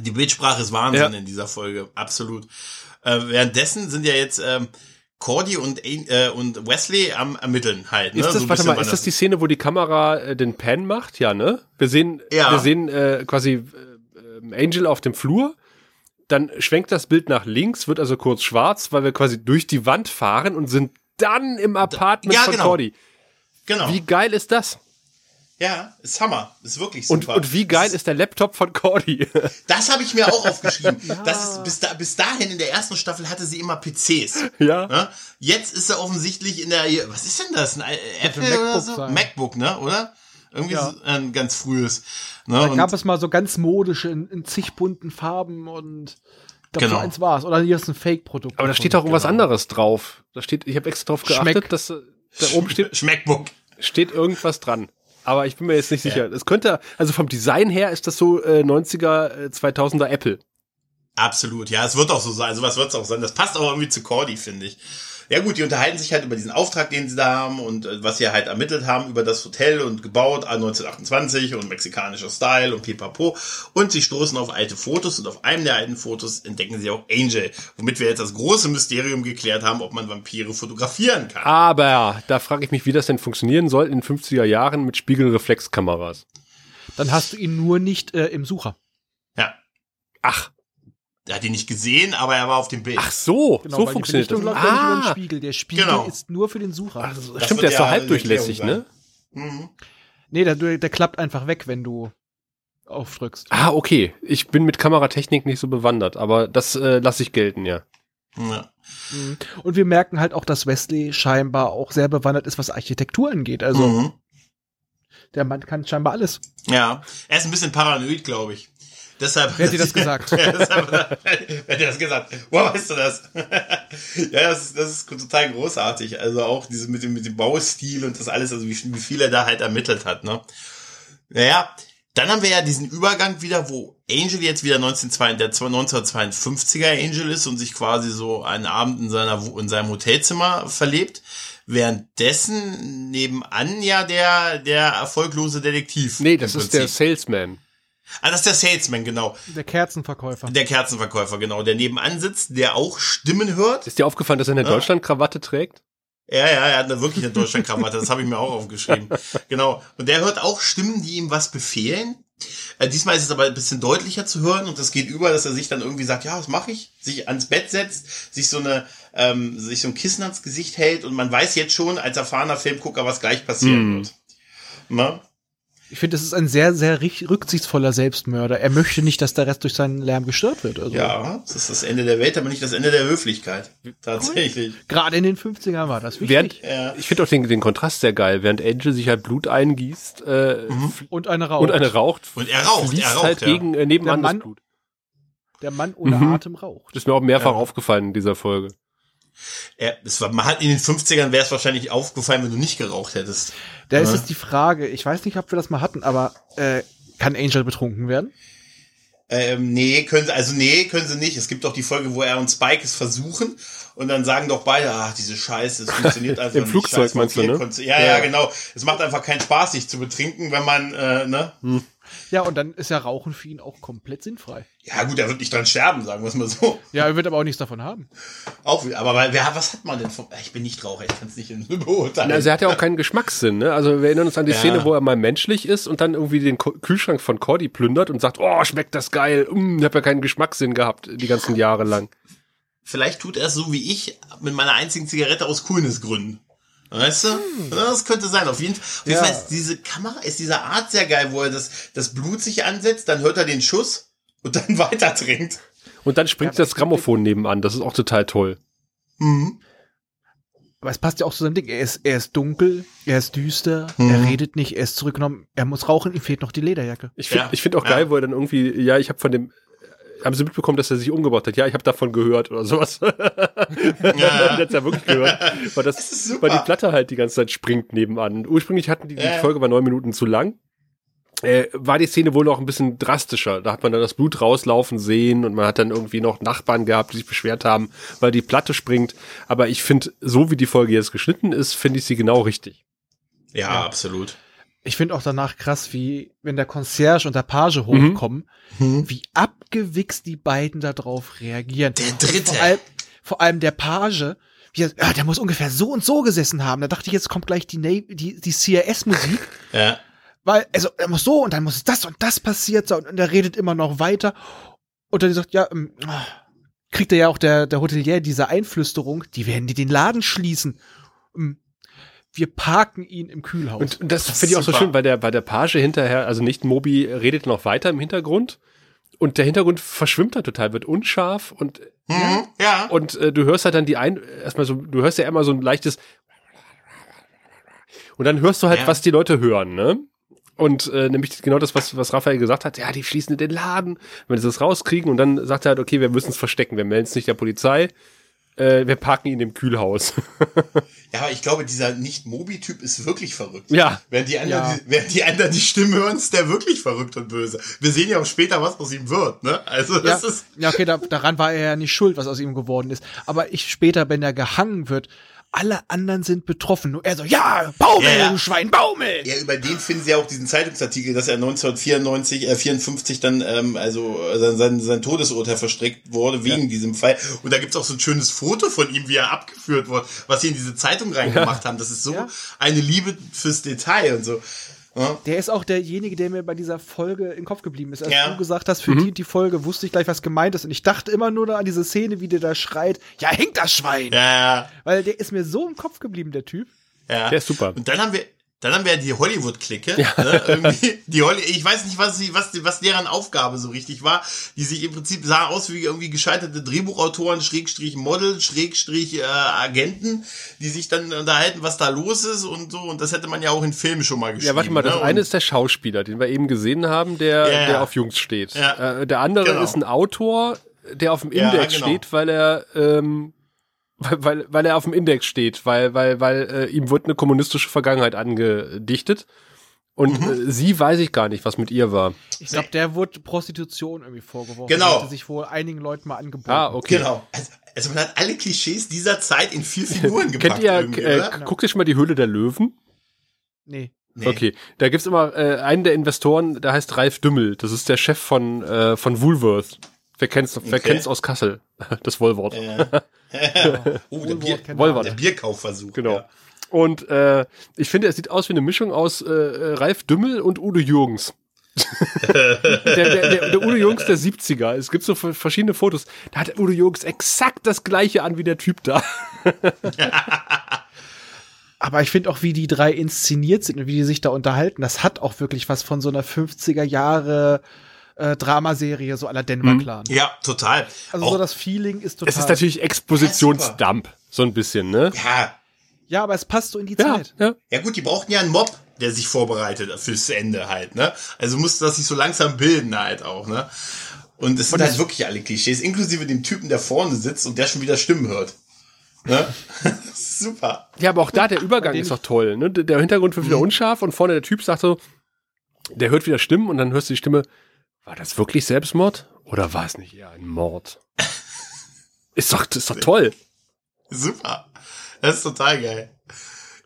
Die Bildsprache ist Wahnsinn Ja. in dieser Folge, absolut. Äh, währenddessen sind ja jetzt ähm, Cordy und, äh, und Wesley am Ermitteln halt. Ne? Ist das, So warte mal, ist das die Szene, wo die Kamera äh, den Pan macht? Ja, ne? Wir sehen, Ja. wir sehen äh, quasi äh, äh, Angel auf dem Flur, dann schwenkt das Bild nach links, wird also kurz schwarz, weil wir quasi durch die Wand fahren und sind dann im Apartment Ja, von genau. Cordy. Genau. Wie geil ist das? Ja, ist Hammer. Ist wirklich Und, super. und wie geil ist der Laptop von Cordy? <laughs> Das habe ich mir auch aufgeschrieben. <laughs> Das ist bis, da, bis dahin in der ersten Staffel hatte sie immer PCs. ja. Ne? Jetzt ist er offensichtlich in der, was ist denn das? Ein Apple MacBook oder so? sein. MacBook, ne? Oder? Irgendwie Ja. so ein ganz frühes. Ne? Da Und gab es mal so ganz modische in, in zig bunten Farben und ich glaube, Genau. so eins war's. Oder hier ist ein Fake-Produkt. Aber da steht auch irgendwas anderes drauf. Da steht, ich habe extra drauf geachtet, Schmeck. dass äh, da oben steht, <laughs> Schmeckbook. steht irgendwas dran. Aber ich bin mir jetzt nicht sicher. Es könnte, also vom Design her ist das so äh, 90er, äh, 2000er Apple. Absolut, ja, es wird auch so sein. Also was wird es auch sein? Das passt auch irgendwie zu Cordy, finde ich. Ja gut, die unterhalten sich halt über diesen Auftrag, den sie da haben und äh, was sie halt ermittelt haben über das Hotel und gebaut, äh, 1928 und mexikanischer Style und pipapo. Und sie stoßen auf alte Fotos und auf einem der alten Fotos entdecken sie auch Angel, womit wir jetzt das große Mysterium geklärt haben, ob man Vampire fotografieren kann. Aber da frage ich mich, wie das denn funktionieren soll in den 50er Jahren mit Spiegelreflexkameras. Dann hast du ihn nur nicht äh, im Sucher. Ja, Ach, er hat ihn nicht gesehen, aber er war auf dem Bild. ach so, Genau, so weil funktioniert die das. Läuft nicht über den Ah, Spiegel. Der Spiegel Genau. ist nur für den Sucher. Ach, Das stimmt, der ist so halbdurchlässig, ne? Mhm. Nee, der, der klappt einfach weg, wenn du aufdrückst. Ah, okay. Ich bin mit Kameratechnik nicht so bewandert, aber das äh, lasse ich gelten, ja. Ja. Mhm. Und wir merken halt auch, dass Wesley scheinbar auch sehr bewandert ist, was Architektur angeht. Also Mhm. der Mann kann scheinbar alles. Ja, er ist ein bisschen paranoid, glaube ich. Deshalb. Wer hat dir das <laughs> gesagt? ja, deshalb, <laughs> wer hat dir das gesagt? Woher weißt du das? <laughs> ja, das ist, das ist total großartig. Also auch diese mit dem, mit dem Baustil und das alles, also wie, wie viel er da halt ermittelt hat, ne? Naja, dann haben wir ja diesen Übergang wieder, wo Angel jetzt wieder 1952, der 1952er Angel ist und sich quasi so einen Abend in seiner, in seinem Hotelzimmer verlebt. Währenddessen nebenan ja der, der erfolglose Detektiv. Nee, das ist der. Salesman. Ah, das ist der Salesman, genau. Der Kerzenverkäufer. Der Kerzenverkäufer, genau. Der nebenan sitzt, der auch Stimmen hört. Ist dir aufgefallen, dass er eine Ja. Deutschland-Krawatte trägt? Ja, ja, er hat eine wirklich eine Deutschlandkrawatte, das habe ich mir auch aufgeschrieben. <laughs> Genau. Und der hört auch Stimmen, die ihm was befehlen. Äh, diesmal ist es aber ein bisschen deutlicher zu hören und das geht über, dass er sich dann irgendwie sagt, ja, was mache ich? Sich ans Bett setzt, sich so eine, ähm, sich so ein Kissen ans Gesicht hält und man weiß jetzt schon als erfahrener Filmgucker, was gleich passieren Hm. wird. Ne? Ich finde, das ist ein sehr, sehr rücksichtsvoller Selbstmörder. Er möchte nicht, dass der Rest durch seinen Lärm gestört wird. Also, Ja, das ist das Ende der Welt, aber nicht das Ende der Höflichkeit. Tatsächlich. Gerade in den 50ern war das wichtig. Während, Ja. ich finde auch den, den Kontrast sehr geil. Während Angel sich halt Blut eingießt äh, und eine Rauch. und eine raucht, Und er raucht, fließt er raucht, halt ja. gegen äh, nebenan Der das Mann- Blut. Der Mann ohne Mhm. Atem raucht. Das ist mir auch mehrfach Ja. aufgefallen in dieser Folge. Er, es war, man hat in den 50ern wäre es wahrscheinlich aufgefallen, wenn du nicht geraucht hättest. Da ist Ja. jetzt die Frage, ich weiß nicht, ob wir das mal hatten, aber äh, kann Angel betrunken werden? Ähm, nee, können sie, also nee, können sie nicht. Es gibt doch die Folge, wo er und Spike es versuchen und dann sagen doch beide, ach, diese Scheiße, es funktioniert <laughs> einfach Im nicht. Flugzeug Scheiß meinst du, ne? Vampirkonze- Ja, ja, genau. Es macht einfach keinen Spaß, sich zu betrinken, wenn man, äh, ne? Ja, und dann ist ja Rauchen für ihn auch komplett sinnfrei. Ja, gut, er wird nicht dran sterben, sagen wir es mal so. Ja, er wird aber auch nichts davon haben. Auch, aber wer, was hat man denn vom, ich bin nicht Raucher, ich kann es nicht in beurteilen. Also er hat ja auch keinen Geschmackssinn, ne? Also wir erinnern uns an die Ja. Szene, wo er mal menschlich ist und dann irgendwie den Kühlschrank von Cordy plündert und sagt, oh, schmeckt das geil, mm, ich habe ja keinen Geschmackssinn gehabt die ganzen Jahre lang. Vielleicht tut er es so wie ich mit meiner einzigen Zigarette aus Coolness-Gründen. Weißt du? Ja, Das könnte sein. Auf jeden, auf jeden Ja. Fall ist diese Kamera, ist diese Art sehr geil, wo er das, das Blut sich ansetzt, dann hört er den Schuss und dann <laughs> weiter trinkt. Und dann springt Ja, das Grammophon nebenan, das ist auch total toll. Mhm. Aber es passt ja auch zu seinem Ding. Er ist, er ist dunkel, er ist düster, Mhm. er redet nicht, er ist zurückgenommen, er muss rauchen, ihm fehlt noch die Lederjacke. Ich finde Ja. ich find auch Ja. geil, wo er dann irgendwie, ja, ich habe von dem, haben Sie mitbekommen, dass er sich umgebracht hat? Ja, ich habe davon gehört oder sowas. <laughs> Ja. Jetzt ja wirklich gehört, weil, das, <laughs> super. weil die Platte halt die ganze Zeit springt nebenan. Ursprünglich hatten die, die Ja. Folge war neun Minuten zu lang. Äh, war die Szene wohl noch ein bisschen drastischer. Da hat man dann das Blut rauslaufen sehen und man hat dann irgendwie noch Nachbarn gehabt, die sich beschwert haben, weil die Platte springt. Aber ich finde, so wie die Folge jetzt geschnitten ist, finde ich sie genau richtig. Ja, absolut. Ich finde auch danach krass, wie, wenn der Concierge und der Page Mhm. hochkommen, wie abgewichst die beiden darauf reagieren. Der Dritte. Vor allem, vor allem der Page, wie er, ja, der muss ungefähr so und so gesessen haben. Da dachte ich, jetzt kommt gleich die, Na- die, die CRS-Musik. <laughs> Ja. Weil, also, er muss so und dann muss das und das passiert sein und er redet immer noch weiter. Und dann sagt, ja, ähm, ah, kriegt er ja auch der, der Hotelier diese Einflüsterung, die werden die den Laden schließen. Ähm, Wir parken ihn im Kühlhaus. Und das, Das finde ich auch ist so super. schön, weil der, weil der Page hinterher, also nicht Moby, redet noch weiter im Hintergrund. Und der Hintergrund verschwimmt dann total, wird unscharf und, Mhm, ja. und äh, du hörst halt dann die ein, erstmal so, du hörst ja immer so ein leichtes und dann hörst du halt, Ja. was die Leute hören, ne? Und äh, nämlich genau das, was, was Raphael gesagt hat, ja, die schließen den Laden, wenn sie das rauskriegen und dann sagt er halt, okay, wir müssen es verstecken, wir melden es nicht der Polizei, äh, wir parken ihn im Kühlhaus. <laughs> Ja, aber ich glaube, dieser Nicht-Mobi-Typ ist wirklich verrückt. Ja. Während die, anderen, Ja. die, während die anderen die Stimme hören, ist der wirklich verrückt und böse. Wir sehen ja auch später, was aus ihm wird, ne? Also, ja, das ist, ja, okay, da, daran war er ja nicht schuld, was aus ihm geworden ist. Aber ich später, wenn er gehangen wird, alle anderen sind betroffen. Nur er so, ja, Baumel, Ja, ja. du Schwein, Baumel! ja, über den finden sie ja auch diesen Zeitungsartikel, dass er 1994, äh, 54 dann, ähm, also, äh, sein, sein, sein Todesurteil verstreckt wurde wegen diesem Fall. Und da gibt's auch so ein schönes Foto von ihm, wie er abgeführt wurde, was sie in diese Zeitung reingemacht haben. Das ist so Ja. eine Liebe fürs Detail und so. Ja. Der ist auch derjenige, der mir bei dieser Folge im Kopf geblieben ist. Als Ja. du gesagt hast, für Mhm. die, die Folge wusste ich gleich, was gemeint ist. Und ich dachte immer nur an diese Szene, wie der da schreit, ja, hängt das Schwein! Ja, Weil der ist mir so im Kopf geblieben, der Typ. ja. Der ist super. Und dann haben wir, dann haben wir die Hollywood-Clique. Ne, irgendwie, die Holly ich weiß nicht, was, sie, was, was deren Aufgabe so richtig war. Die sich im Prinzip sah aus wie irgendwie gescheiterte Drehbuchautoren, Schrägstrich Model, Schrägstrich äh, Agenten, die sich dann unterhalten, was da los ist und so. Und das hätte man ja auch in Filmen schon mal geschrieben. Ja, warte mal, das ne? eine ist der Schauspieler, den wir eben gesehen haben, der, Ja, ja. der auf Jungs steht. Ja. Äh, der andere Genau. ist ein Autor, der auf dem Ja, Index genau. steht, weil er ähm, weil, weil, weil er auf dem Index steht, weil, weil, weil äh, ihm wird eine kommunistische Vergangenheit angedichtet. Und Mhm. äh, sie weiß ich gar nicht, was mit ihr war. Ich glaube, der wurde Prostitution irgendwie vorgeworfen. Genau. Der hatte sich wohl einigen Leuten mal angeboten. Ah, okay. Genau. Also, also man hat alle Klischees dieser Zeit in vier <laughs> Figuren gepackt. Kennt ihr, äh, oder? guckt ihr schon mal die Höhle der Löwen? Nee. Nee. Okay, da gibt's immer äh, einen der Investoren, der heißt Ralf Dümmel. Das ist der Chef von, äh, von Woolworth. Wer kennt's, wer Okay. kennt's aus Kassel? <laughs> Das Wollwort. <laughs> <laughs> Oh, der, Bier, Wollwort. der Bierkaufversuch. Genau. Ja. Und äh, ich finde, er sieht aus wie eine Mischung aus äh, äh, Ralf Dümmel und Udo Jürgens. der, der, der, der Udo Jürgens der 70er. Es gibt so verschiedene Fotos. Da hat Udo Jürgens exakt das gleiche an wie der Typ da. Aber ich finde auch, wie die drei inszeniert sind und wie die sich da unterhalten, das hat auch wirklich was von so einer 50er Jahre äh, Dramaserie, so aller Denver Mhm. Clan. ja, total. Also Auch, so das Feeling ist total. Es ist natürlich Expositionsdump. So ein bisschen, ne? ja, ja, aber es passt so in die Ja, Zeit. ja. Ja gut, die brauchten ja einen Mob, der sich vorbereitet fürs Ende halt, ne? Also musste das sich so langsam bilden halt auch, ne? Und es sind halt wirklich alle Klischees, inklusive dem Typen, der vorne sitzt und der schon wieder Stimmen hört. Ne? <laughs> Super. Ja, aber auch da, der Übergang ist doch toll. Ne? Der der Hintergrund wird wieder unscharf und vorne der Typ sagt so, der hört wieder Stimmen und dann hörst du die Stimme, war das wirklich Selbstmord oder war es nicht eher ein Mord? Ist doch, ist doch toll. Super. Das ist total geil.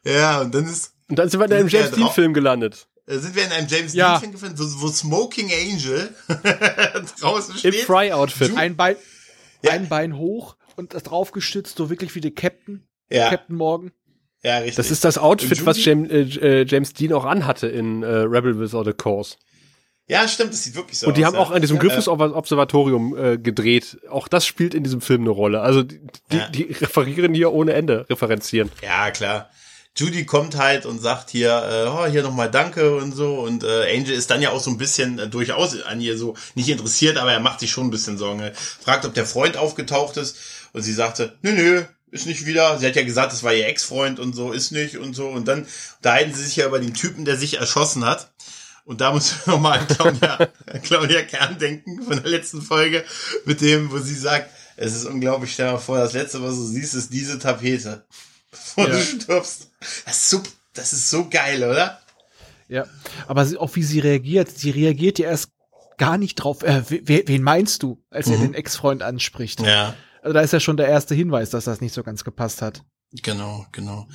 Ja, und dann ist, Und dann sind wir in einem James? Dean-Film gelandet. äh, sind wir in einem James Ja. Dean Film gefunden, wo, wo Smoking Angel <laughs> draußen Im steht. Fry-Outfit. Ein Bein, Ja. ein Bein hoch und das draufgestützt, so wirklich wie der Captain, Ja, Captain Morgan. ja, richtig. Das ist das Outfit, was? James, äh, äh, James Dean auch anhatte in äh, Rebel Without a Cause. Ja, stimmt, das sieht wirklich so Und die aus. haben ja. auch an diesem Griffiths Observatorium äh, gedreht. Auch das spielt in diesem Film eine Rolle. Also die, Ja. die referieren hier ohne Ende, referenzieren. Ja, klar. Judy kommt halt und sagt hier, äh, oh, hier nochmal Danke und so. Und äh, Angel ist dann ja auch so ein bisschen äh, durchaus an ihr so nicht interessiert, aber er macht sich schon ein bisschen Sorgen. Er fragt, ob der Freund aufgetaucht ist. Und sie sagte, nö, nö, ist nicht wieder. Sie hat ja gesagt, es war ihr Ex-Freund und so, ist nicht und so. Und dann unterhalten sie sich ja über den Typen, der sich erschossen hat. Und da muss ich <laughs> nochmal an Claudia, Claudia Kern denken von der letzten Folge mit dem, wo sie sagt, es ist unglaublich, stell dir mal vor, das letzte, was du siehst, ist diese Tapete. Bevor Ja. du stirbst. Das ist, so, das ist so geil, oder? Ja. Aber auch wie sie reagiert, sie reagiert ja erst gar nicht drauf. Äh, we- wen meinst du, als er Mhm. den Ex-Freund anspricht? Ja, Also da ist ja schon der erste Hinweis, dass das nicht so ganz gepasst hat. Genau, genau.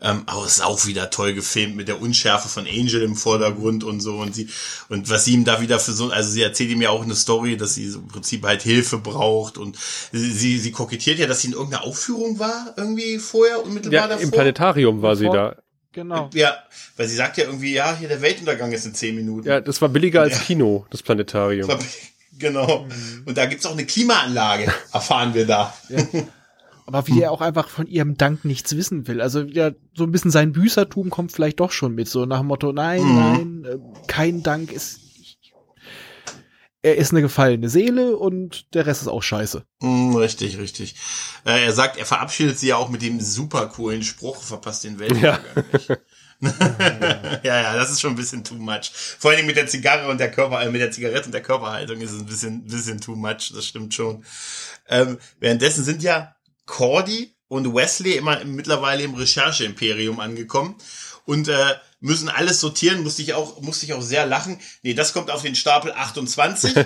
Ähm, aber es ist auch wieder toll gefilmt mit der Unschärfe von Angel im Vordergrund und so und sie und was sie ihm da wieder für so, also sie erzählt ihm ja auch eine Story, dass sie im Prinzip halt Hilfe braucht und sie, sie, sie kokettiert ja, dass sie in irgendeiner Aufführung war irgendwie vorher unmittelbar Ja, davor. im Planetarium war sie da. Genau. Ja, weil sie sagt ja irgendwie, ja, hier der Weltuntergang ist in zehn Minuten. Ja, das war billiger als Ja. Kino, das Planetarium. War- <laughs> Genau. Und da gibt's auch eine Klimaanlage, erfahren wir da. Ja. Aber wie er auch einfach von ihrem Dank nichts wissen will. Also ja, so ein bisschen sein Büßertum kommt vielleicht doch schon mit. So nach dem Motto, nein, Mhm. nein, äh, kein Dank ist. Er ist eine gefallene Seele und der Rest ist auch scheiße. Mm, richtig, richtig. Äh, er sagt, er verabschiedet sie ja auch mit dem super coolen Spruch, verpasst den Weltuntergang nicht. <laughs> ja, ja, das ist schon ein bisschen too much. Vor Dingen mit der Zigarre und der Körper, äh, mit der Zigarette und der Körperhaltung ist es ein bisschen, bisschen too much, das stimmt schon. Ähm, währenddessen sind ja Cordy und Wesley immer im- mittlerweile im Recherche-Imperium angekommen. Und äh, müssen alles sortieren, musste ich auch, musste ich auch sehr lachen. Nee, das kommt auf den Stapel 28. <laughs>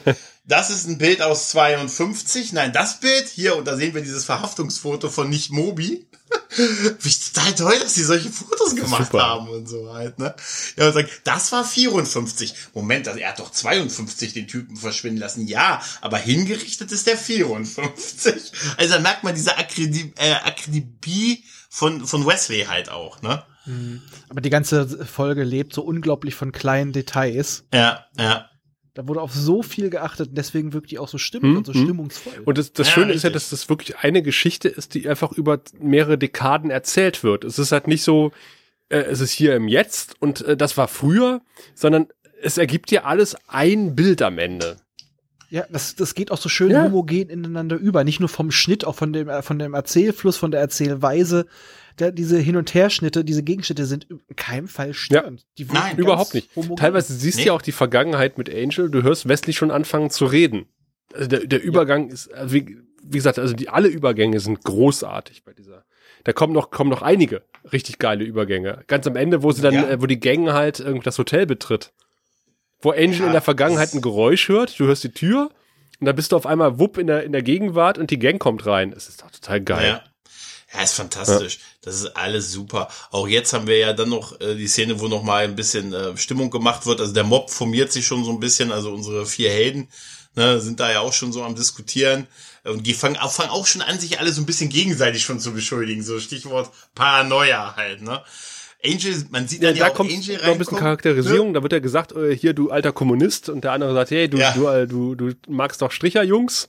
Das ist ein Bild aus 52. Nein, das Bild hier, und da sehen wir dieses Verhaftungsfoto von nicht Mobi. <laughs> Wie total toll, dass die solche Fotos gemacht super. haben und so halt, ne? Ja, und sagt, das war 54. Moment, also er hat doch 52 den Typen verschwinden lassen. Ja, aber hingerichtet ist der 54. Also da merkt man diese Akribie, äh, Akribie von, von Wesley halt auch, ne? Aber die ganze Folge lebt so unglaublich von kleinen Details. Ja, ja. Da wurde auf so viel geachtet und deswegen wirkt die auch so stimmig Hm, und so hm. stimmungsvoll. Und das, das Ja, Schöne ist ja, richtig. dass das wirklich eine Geschichte ist, die einfach über mehrere Dekaden erzählt wird. Es ist halt nicht so, äh, es ist hier im Jetzt und äh, das war früher, sondern es ergibt dir alles ein Bild am Ende. Ja, das, das geht auch so schön Ja. homogen ineinander über. Nicht nur vom Schnitt, auch von dem, äh, von dem Erzählfluss, von der Erzählweise. Der, diese Hin- und Herschnitte, diese Gegenschnitte sind in keinem Fall störend. Die wirken Nein, Überhaupt nicht. homogen. Teilweise siehst du Nee. ja auch die Vergangenheit mit Angel. Du hörst Wesley schon anfangen zu reden. Also der, der Übergang ist, also wie, wie gesagt, also die alle Übergänge sind großartig bei dieser. Da kommen noch kommen noch einige richtig geile Übergänge. Ganz am Ende, wo sie dann, Ja. äh, wo die Gang halt irgendwie das Hotel betritt, wo Angel Ja, in der Vergangenheit ein Geräusch hört. Du hörst die Tür und dann bist du auf einmal wupp in der in der Gegenwart und die Gang kommt rein. Es ist doch total geil. Ja. Ja, ist fantastisch. Das ist alles super. Auch jetzt haben wir ja dann noch äh, die Szene, wo noch mal ein bisschen äh, Stimmung gemacht wird. Also der Mob formiert sich schon so ein bisschen. Also unsere vier Helden ne, sind da ja auch schon so am diskutieren und die fangen, auch- fangen auch schon an, sich alle so ein bisschen gegenseitig schon zu beschuldigen. So Stichwort Paranoia halt. Ne? Angel, man sieht Ja, dann ja da auch kommt Angel noch ein bisschen. Charakterisierung. Da wird ja gesagt, äh, hier du alter Kommunist und der andere sagt, hey, du, Ja. du, äh, du, du magst doch Stricher, Jungs.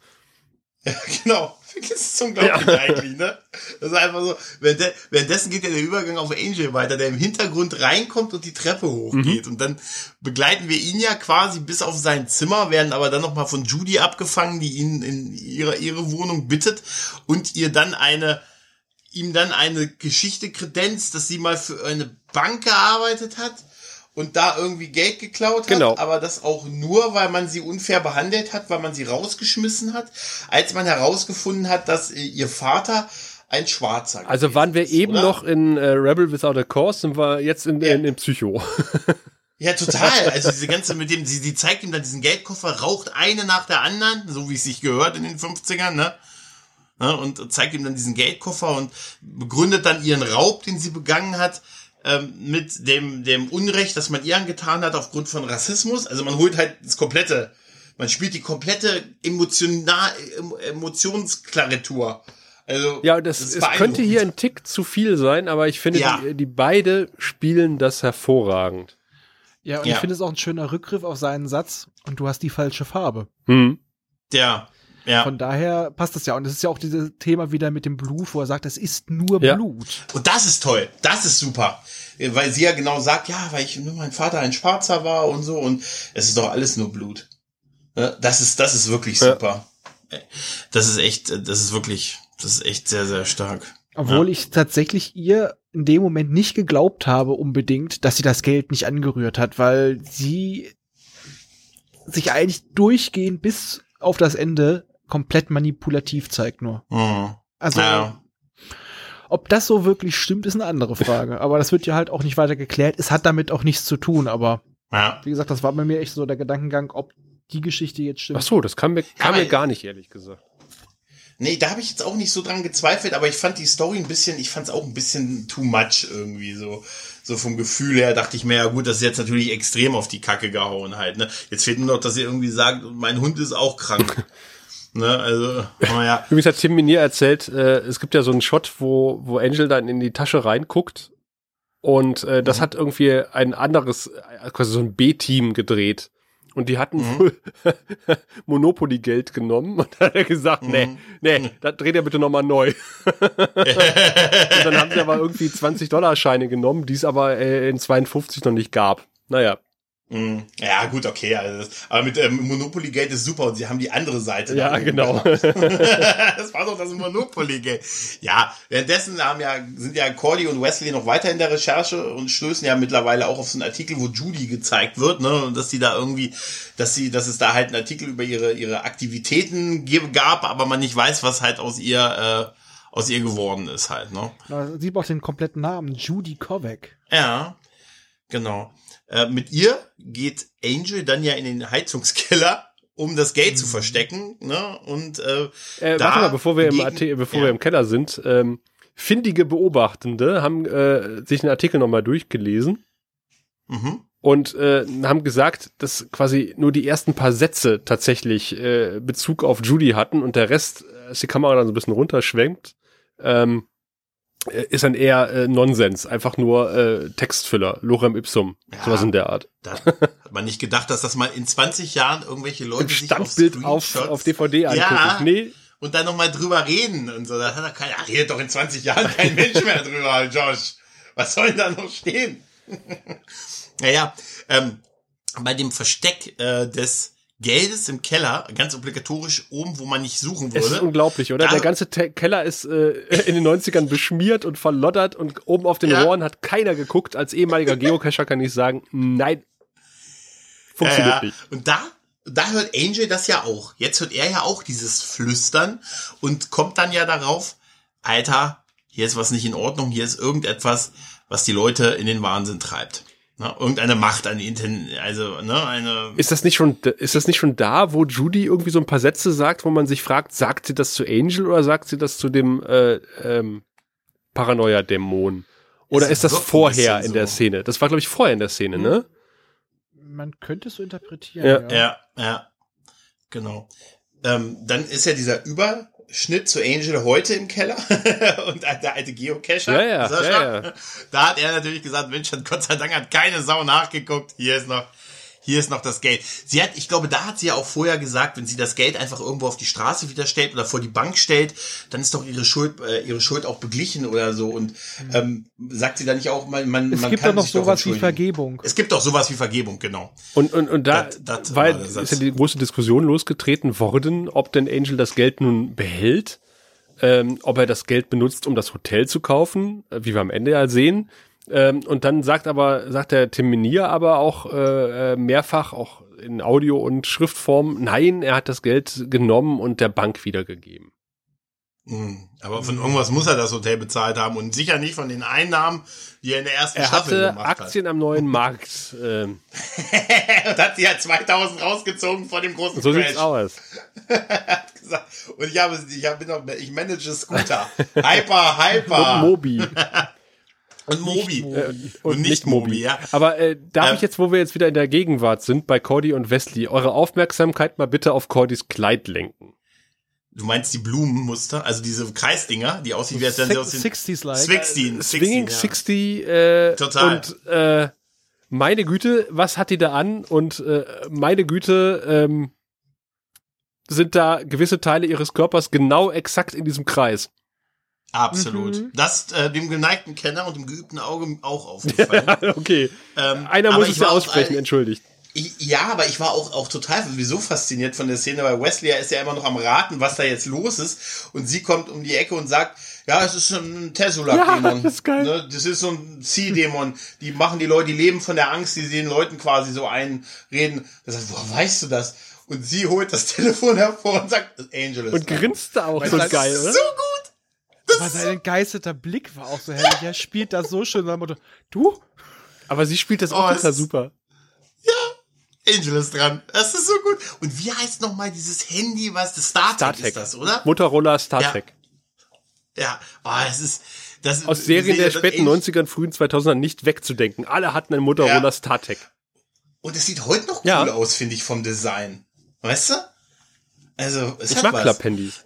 Ja, <laughs> genau. Das ist unglaublich eigentlich, ne? Das ist einfach so. Währendde- Währenddessen geht ja der Übergang auf Angel weiter, der im Hintergrund reinkommt und die Treppe hochgeht. Und dann begleiten wir ihn ja quasi bis auf sein Zimmer, werden aber dann nochmal von Judy abgefangen, die ihn in ihre, ihre Wohnung bittet und ihr dann eine, ihm dann eine Geschichte kredenzt, dass sie mal für eine Bank gearbeitet hat und da irgendwie Geld geklaut hat, Genau. aber das auch nur, weil man sie unfair behandelt hat, weil man sie rausgeschmissen hat, als man herausgefunden hat, dass äh, ihr Vater ein Schwarzer Also waren wir ist, eben oder? noch in äh, Rebel Without a Cause, sind wir jetzt in, Ja. in, in Psycho. <laughs> Ja, total. Also diese ganze mit dem, sie, sie zeigt ihm dann diesen Geldkoffer, raucht eine nach der anderen, so wie es sich gehört in den 50ern, ne? ne? Und zeigt ihm dann diesen Geldkoffer und begründet dann ihren Raub, den sie begangen hat, ähm, mit dem, dem Unrecht, das man ihr angetan hat aufgrund von Rassismus. Also man holt halt das komplette, man spielt die komplette emotional, em- Emotionsklaritur. Also, Ja, das, ist es könnte hier ein Tick zu viel sein, aber ich finde, Ja. die, die beide spielen das hervorragend. Ja, und Ja. ich finde es auch ein schöner Rückgriff auf seinen Satz. Und du hast die falsche Farbe. Hm. Ja, ja. Von daher passt das ja. Und es ist ja auch dieses Thema wieder mit dem Blut, wo er sagt, es ist nur Ja. Blut. Und das ist toll. Das ist super. Weil sie ja genau sagt, ja, weil ich nur mein Vater ein Schwarzer war und so und es ist doch alles nur Blut. Ne? Das ist, das ist wirklich Ja. super. Äh, Das ist echt, das ist wirklich, das ist echt sehr, sehr stark. Obwohl ich tatsächlich ihr in dem Moment nicht geglaubt habe unbedingt, dass sie das Geld nicht angerührt hat, weil sie sich eigentlich durchgehend bis auf das Ende komplett manipulativ zeigt nur. Mhm. Also, Ja. ob das so wirklich stimmt, ist eine andere Frage. aber das wird ja halt auch nicht weiter geklärt. Es hat damit auch nichts zu tun, aber Ja. wie gesagt, das war bei mir echt so der Gedankengang, ob die Geschichte jetzt stimmt. Ach so, das kam mir, kam Aber- mir gar nicht, ehrlich gesagt. Nee, da habe ich jetzt auch nicht so dran gezweifelt, aber ich fand die Story ein bisschen, ich fand es auch ein bisschen too much irgendwie so. So vom Gefühl her dachte ich mir, ja gut, das ist jetzt natürlich extrem auf die Kacke gehauen halt, ne. Jetzt fehlt nur noch, dass ihr irgendwie sagt, mein Hund ist auch krank. <laughs> ne, also, naja. <laughs> Übrigens hat Tim Minier erzählt, äh, es gibt ja so einen Shot, wo, wo Angel dann in die Tasche reinguckt und äh, das Mhm. hat irgendwie ein anderes, äh, quasi so ein B-Team gedreht. Und die hatten wohl <laughs> Monopoly-Geld genommen und dann hat er gesagt, nee, nee, das dreht er bitte nochmal neu. <laughs> und dann haben sie aber irgendwie 20-Dollar-Scheine genommen, die es aber äh, in 52 noch nicht gab. Naja. Mm, Ja, gut, okay. Also das, aber mit ähm, Monopoly Geld ist super und sie haben die andere Seite. Ja, genau. <laughs> das war doch das Monopoly Geld. Ja, währenddessen haben ja, sind ja Cordy und Wesley noch weiter in der Recherche und stößen ja mittlerweile auch auf so einen Artikel, wo Judy gezeigt wird, ne, und dass die da irgendwie, dass sie, dass es da halt einen Artikel über ihre, ihre Aktivitäten gab, aber man nicht weiß, was halt aus ihr, äh, aus ihr geworden ist halt, ne. Da sieht man auch den kompletten Namen. Judy Kovac. Ja, genau. Äh, mit ihr geht Angel dann ja in den Heizungskeller, um das Geld zu verstecken. Ne? Und äh, Äh, da warte mal, bevor wir im, Arti- bevor ja. wir im Keller sind. Ähm, findige Beobachtende haben äh, sich den Artikel nochmal durchgelesen Mhm. und äh, haben gesagt, dass quasi nur die ersten paar Sätze tatsächlich äh, Bezug auf Judy hatten und der Rest, äh, als die Kamera dann so ein bisschen runterschwenkt, ähm, äh, ist dann eher äh, Nonsens, einfach nur äh, Textfüller, Lorem Ipsum, Ja. sowas in der Art. Da hat man nicht gedacht, dass das mal in 20 Jahren irgendwelche Leute Im sich Standbild auf, Screenshots- auf DVD angucken. Ja. Nee, und dann nochmal drüber reden und so. Da hat er keiner, ach, redet doch in 20 Jahren kein <laughs> Mensch mehr drüber, Josh. Was soll denn da noch stehen? <laughs> naja, ähm, bei dem Versteck äh, des Geldes im Keller, ganz obligatorisch oben, wo man nicht suchen Es ist würde. unglaublich, oder? Da- der ganze Te Keller ist äh, in den 90ern beschmiert und verloddert und oben auf den Ja. Rohren hat keiner geguckt. Als ehemaliger Geocacher kann ich sagen, nein, funktioniert Ja, ja. nicht. Und da, da hört Angel das ja auch. Jetzt hört er ja auch dieses Flüstern und kommt dann ja darauf, Alter, hier ist was nicht in Ordnung, hier ist irgendetwas, was die Leute in den Wahnsinn treibt. Ne? Irgendeine Macht, eine Inten, also ne, eine. Ist das nicht schon, ist das nicht schon da, wo Judy irgendwie so ein paar Sätze sagt, wo man sich fragt, sagt sie das zu Angel oder sagt sie das zu dem äh, ähm, Paranoia-Dämon? Oder Es ist das vorher in der so. Szene? Das war, glaube ich, vorher in der Szene, ne? Man könnte es so interpretieren. Ja. Ja, ja, genau. Ähm, dann ist ja dieser Überschnitt zu Angel heute im Keller <laughs> und der alte Geocacher. Ja, ja, Sascha, ja, ja. Da hat er natürlich gesagt, Mensch, Gott sei Dank hat keine Sau nachgeguckt. Hier ist noch, hier ist noch das Geld. Sie hat, ich glaube, da hat sie ja auch vorher gesagt, wenn sie das Geld einfach irgendwo auf die Straße wieder stellt oder vor die Bank stellt, dann ist doch ihre Schuld, äh, ihre Schuld auch beglichen oder so. Und ähm, sagt sie da nicht auch, man, man, Es man gibt kann doch noch sowas wie. Vergebung. Es gibt doch sowas wie Vergebung, genau. Und, und, und da Das- das weil, ist ja die große Diskussion losgetreten worden, ob denn Angel das Geld nun behält, ähm, ob er das Geld benutzt, um das Hotel zu kaufen, äh, wie wir am Ende ja sehen. Ähm, und dann sagt aber, sagt der Tim Minier aber auch äh, äh, mehrfach, auch in Audio- und Schriftform, nein, er hat das Geld genommen und der Bank wiedergegeben. Hm, Aber von irgendwas muss er das Hotel bezahlt haben und sicher nicht von den Einnahmen, die er in der ersten Er Staffel hatte gemacht Aktien am neuen Markt. Hat. <laughs> und hat sie ja 2000 rausgezogen vor dem großen so Crash. sieht's aus. <laughs> Und ich habe, ich habe ich manage Scooter. Hyper, Hyper. <laughs> Und Mobi. Und Mobi. Äh, Und nicht Mobi, ja. Aber äh, darf Ähm, ich jetzt, wo wir jetzt wieder in der Gegenwart sind, bei Cordy und Wesley, eure Aufmerksamkeit mal bitte auf Cordys Kleid lenken. Du meinst die Blumenmuster, also diese Kreisdinger, die aussehen wie als wären sie aus den 60s-like. 16, 16, Swinging ja. 60 äh, Total. und äh, meine Güte, was hat die da an? Und äh, meine Güte, ähm, sind da gewisse Teile ihres Körpers genau exakt in diesem Kreis. Absolut. Mhm. Das äh, dem geneigten Kenner und dem geübten Auge auch <laughs> aufgefallen. okay. Ähm, Einer muss ich es ja auch, aussprechen, äh, entschuldigt. Ich, ja, aber ich war auch, auch total sowieso fasziniert von der Szene, weil Wesley ist ja immer noch am Raten, was da jetzt los ist. Und sie kommt um die Ecke und sagt, ja, es ist ein Tesula-Dämon. Ja, das ist geil. Ne? Das ist so ein Zieh-Dämon. Die machen die Leute, die leben von der Angst, die den Leuten quasi so einreden. Das heißt, woher weißt du das? Und sie holt das <laughs> Telefon hervor und sagt, Angel ist Und da. grinste auch Weißt so geil, ist oder? So gut. Aber sein entgeisterter Blick war auch so herrlich. Er spielt das so schön. Sein Motto, du? Aber sie spielt das auch Oh, total es- super. Angel ist dran. Das ist so gut. Und wie heißt nochmal dieses Handy, was das StarTech, StarTech. ist das, oder? Motorola Star Ja. Trek. Ja, oh, es ist das Aus Serien der späten Angel- 90ern, frühen 2000ern nicht wegzudenken. Alle hatten ein Motorola Ja. Star Trek. Und es sieht heute noch cool Ja. aus, finde ich, vom Design. Weißt du? Also, es Ich hat mag was. Klapphandys.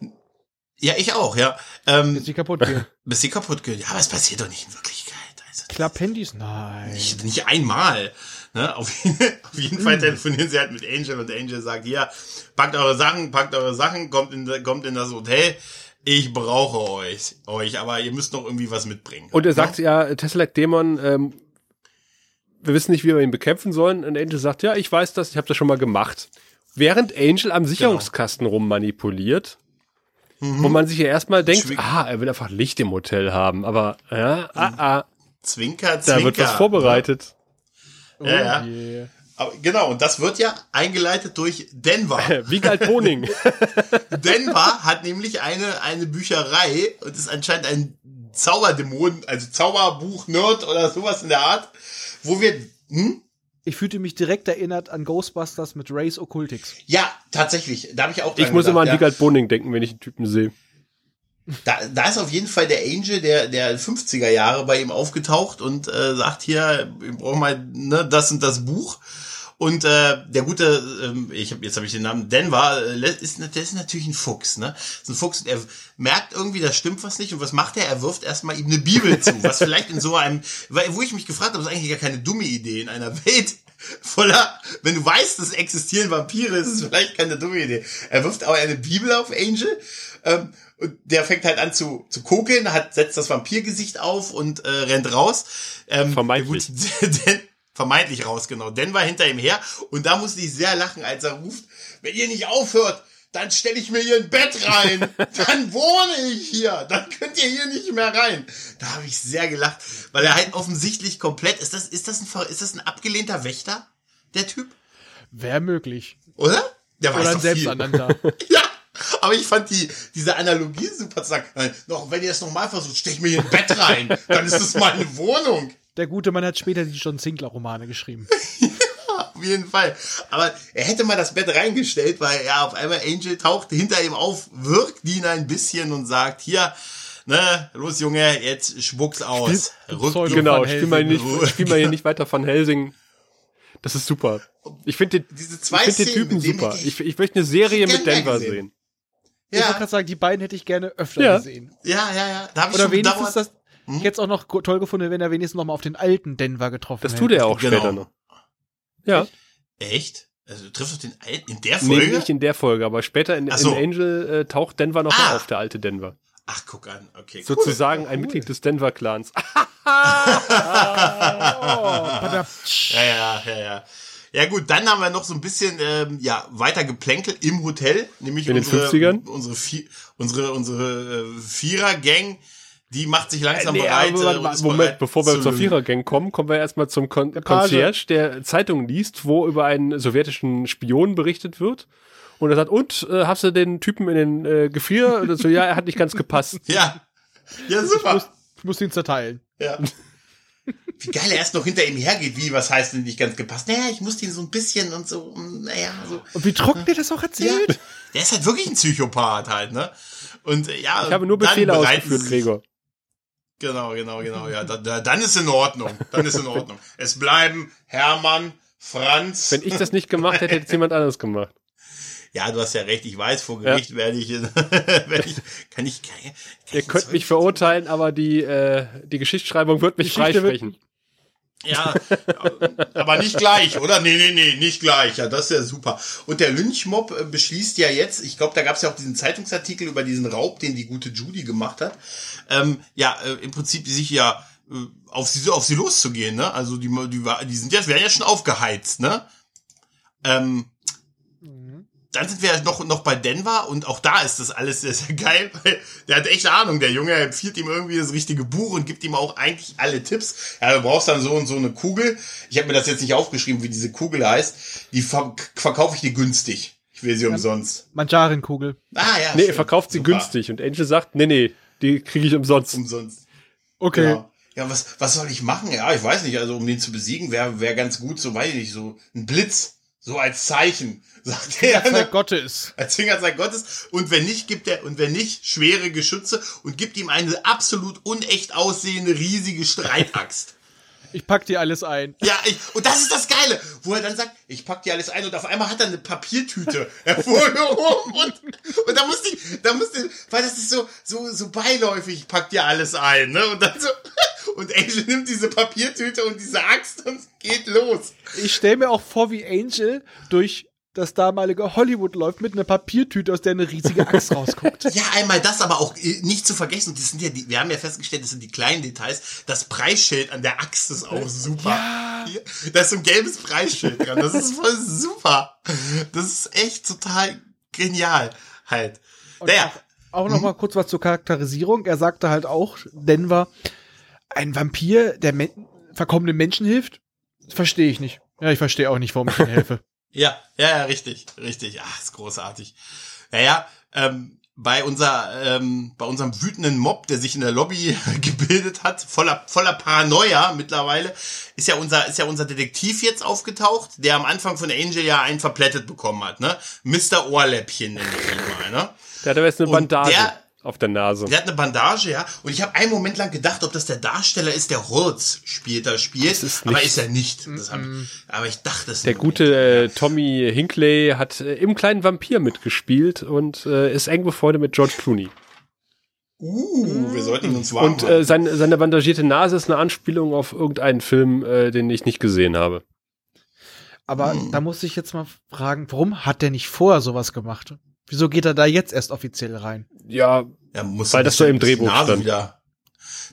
Ja, ich auch, ja. Ähm, Jetzt die kaputt gehen. <laughs> bis sie kaputt gehen. Ja, aber es passiert doch nicht in Wirklichkeit. Also, Klapphandys? Nein. nicht, nicht einmal. Ne? Auf, jeden, auf jeden Fall telefonieren sie halt mit Angel und Angel sagt, hier, packt eure Sachen, packt eure Sachen, kommt in, kommt in das Hotel. Ich brauche euch, euch, aber ihr müsst noch irgendwie was mitbringen. Und er sagt ja, Tesseract Dämon, ähm, wir wissen nicht, wie wir ihn bekämpfen sollen. Und Angel sagt, ja, ich weiß das, ich habe das schon mal gemacht. Während Angel am Sicherungskasten rummanipuliert, wo man sich ja erstmal denkt, Schwing- ah, er will einfach Licht im Hotel haben. Aber ja, ah, ah, Zwinker, Zwinker. da wird was vorbereitet. Ja, ja. Oh je. Aber genau, und das wird ja eingeleitet durch Denver. <laughs> Wie galt Boning? <laughs> Denver hat nämlich eine, eine Bücherei und ist anscheinend ein Zauberdämon, also Zauberbuch-Nerd oder sowas in der Art, wo wir, hm? Ich fühlte mich direkt erinnert an Ghostbusters mit Race Occultix. Ja, tatsächlich, da habe ich auch Ich muss immer an gedacht, Wiegald Boning denken, wenn ich den Typen sehe. Da, da ist auf jeden Fall der Angel der, der 50er Jahre bei ihm aufgetaucht und äh, sagt hier, wir brauchen mal ne, das und das Buch. Und äh, der gute, ähm, ich hab, jetzt habe ich den Namen, Denver, äh, ist, der ist natürlich ein Fuchs, ne? Ist ein Fuchs und er merkt irgendwie, da stimmt was nicht. Und was macht er? Er wirft erstmal ihm eine Bibel zu, was vielleicht in so einem, wo ich mich gefragt habe, ist eigentlich gar keine dumme Idee in einer Welt voller, wenn du weißt, es existieren Vampire, ist es vielleicht keine dumme Idee. Er wirft aber eine Bibel auf Angel ähm, und der fängt halt an zu, zu kokeln, hat, setzt das Vampirgesicht auf und äh, rennt raus. Ähm, Vermeintlich. gute- <laughs> Den, vermeintlich raus, genau. Den war hinter ihm her und da musste ich sehr lachen, als er ruft, wenn ihr nicht aufhört, dann stelle ich mir hier ein Bett rein. <laughs> Dann wohne ich hier. Dann könnt ihr hier nicht mehr rein. Da habe ich sehr gelacht, weil er halt offensichtlich komplett ist das ist das ein ist das ein abgelehnter Wächter der Typ, Wäre möglich. oder? Der weiß Oder ein doch. Selbsternannter. <laughs> Ja, aber ich fand die, diese Analogie super zu sagen. Noch, wenn ihr es nochmal versucht, stech mir hier ein Bett rein, dann ist es meine Wohnung. Der gute Mann hat später die John Sinclair-Romane geschrieben. <laughs> Auf jeden Fall. Aber er hätte mal das Bett reingestellt, weil ja, auf einmal Angel taucht hinter ihm auf, wirkt ihn ein bisschen und sagt, hier, ne, los Junge, jetzt spuck's aus. Rück ihn- Genau, spiel mal, nicht, spiel mal hier nicht weiter von Helsing. Das ist super. Ich finde Diese ich zwei find den Szenen, Typen super. hätte Ich, ich möchte eine Serie mit Denver sehen. Ich wollte Ja, gerade sagen, die beiden hätte ich gerne öfter Ja. gesehen. ja, ja, ja. Da hab ich Oder schon wenigstens gedauert. Das. Ich hätte es auch noch toll gefunden, wenn er wenigstens noch mal auf den alten Denver getroffen Das hätte. tut er auch Genau. später noch. Ja. Echt? Also trifft auf den Alten in der Nee, Folge? nicht in der Folge, aber später in, so. in Angel äh, taucht Denver noch mal Ah. auf, der alte Denver. Ach, guck an. Okay, cool. Sozusagen ein Mitglied des Denver-Clans. Oh, <laughs> <laughs> Ja, ja, ja, ja. Ja gut, dann haben wir noch so ein bisschen ähm, ja weiter geplänkelt im Hotel, nämlich In den unsere 50ern? unsere unsere unsere äh, Vierer Gang, die macht sich langsam Nee, bereit. äh, mal, und ist Moment, bereit bevor wir zu- zur Vierergang kommen, kommen wir erstmal zum Kon. Concierge, der Zeitungen liest, wo über einen sowjetischen Spion berichtet wird. Und er sagt, und, äh, hast du den Typen in den äh, Gefrier? Und so, ja, er hat nicht ganz gepasst. <laughs> Ja. Ja, super. Ich muss ihn zerteilen. Ja. Wie geil er erst noch hinter ihm hergeht, wie, was heißt denn nicht ganz gepasst? Naja, ich musste ihn so ein bisschen und so, mm, naja, so. Und wie trocken der das auch Ja, erzählt? der ist halt wirklich ein Psychopath halt, ne? Und äh, ja, Ich habe nur Befehle ausgeführt, Gregor. Genau, genau, genau, ja, da, da, dann ist in Ordnung, dann ist in Ordnung. Es bleiben Hermann, Franz. Wenn ich das nicht gemacht hätte, hätte es jemand anderes gemacht. Ja, du hast ja recht, ich weiß, vor Gericht werde ich, <laughs> werde ich, kann ich, kann, kann Ihr ich könnt mich verurteilen, aber die, äh, die Geschichtsschreibung wird mich Geschichte freisprechen. Ja, aber nicht gleich, oder? Nee, nee, nee, nicht gleich. Ja, das ist ja super. Und der Lynchmob äh, beschließt ja jetzt, ich glaube, da gab es ja auch diesen Zeitungsartikel über diesen Raub, den die gute Judy gemacht hat. Ähm, ja, äh, im Prinzip sich ja äh, auf sie auf sie loszugehen, ne? Also die die, war- die sind ja werden ja schon aufgeheizt, ne? Ähm, dann sind wir ja noch, noch bei Denver und auch da ist das alles sehr, sehr geil, weil der hat echt Ahnung. Der Junge empfiehlt ihm irgendwie das richtige Buch und gibt ihm auch eigentlich alle Tipps. Ja, du brauchst dann so und so eine Kugel. Ich habe mir das jetzt nicht aufgeschrieben, wie diese Kugel heißt. Die ver verkaufe ich dir günstig. Ich will sie umsonst. Manjarin-Kugel. Ah ja. Nee, schön. er verkauft sie Super. günstig und Angel sagt, nee, nee, die kriege ich umsonst. Umsonst. Okay. Genau. Ja, was, was soll ich machen? Ja, ich weiß nicht. Also, um den zu besiegen, wäre wär ganz gut, so weiß ich nicht, so ein Blitz. So als Zeichen, <laughs> sagt er. ne? Zeig Gottes. als Fingerzeig Gottes. Und wenn nicht, gibt er, und wenn nicht, schwere Geschütze und gibt ihm eine absolut unecht aussehende riesige Streitaxt. Ich pack dir alles ein. Ja, ich, und das ist das Geile, wo er dann sagt, ich pack dir alles ein und auf einmal hat er eine Papiertüte <laughs> hervorgehoben und, und da musste ich, da musste, weil das ist so, so, so beiläufig, ich pack dir alles ein, ne, und dann so, <laughs> und Angel nimmt diese Papiertüte und diese Axt und geht los. Ich stelle mir auch vor, wie Angel durch das damalige Hollywood läuft mit einer Papiertüte, aus der eine riesige Axt <laughs> rausguckt. Ja, einmal das, aber auch äh, nicht zu vergessen, das sind ja die, wir haben ja festgestellt, das sind die kleinen Details. Das Preisschild an der Axt ist auch super. Ja. Hier, Da ist so ein gelbes Preisschild dran. Das ist voll super. Das ist echt total genial halt. Naja, Auch noch mal kurz was zur Charakterisierung. Er sagte halt auch, Denver, ein Vampir, der Men verkommenen Menschen hilft, verstehe ich nicht. Ja, ich verstehe auch nicht, warum ich ihm helfe. Ja, ja, ja, richtig, richtig. Ah, ist großartig. Naja, ähm, bei unser, ähm, bei unserem wütenden Mob, der sich in der Lobby <laughs> gebildet hat, voller, voller Paranoia mittlerweile, ist ja unser, ist ja unser Detektiv jetzt aufgetaucht, der am Anfang von Angel ja einen verplättet bekommen hat, ne? Mr. Ohrläppchen nenne ich ihn mal, ne? Der hat aber jetzt eine Und Bandage der- auf der Nase. Der hat eine Bandage, ja. Und ich habe einen Moment lang gedacht, ob das der Darsteller ist, der Hurz spielt, da spielt. Das ist aber nicht. ist er nicht. Das hab ich, aber ich dachte es. Der gute Moment. äh, Tommy Hinkley hat äh, im kleinen Vampir mitgespielt und äh, ist eng befreundet mit George Clooney. Uh, wir sollten ihn uns warm Und äh, seine, seine bandagierte Nase ist eine Anspielung auf irgendeinen Film, äh, den ich nicht gesehen habe. Aber da muss ich jetzt mal fragen, warum hat der nicht vorher sowas gemacht? Wieso geht er da jetzt erst offiziell rein? Ja, Ja, muss Weil ein das so im Drehbuch Nase stand. wieder.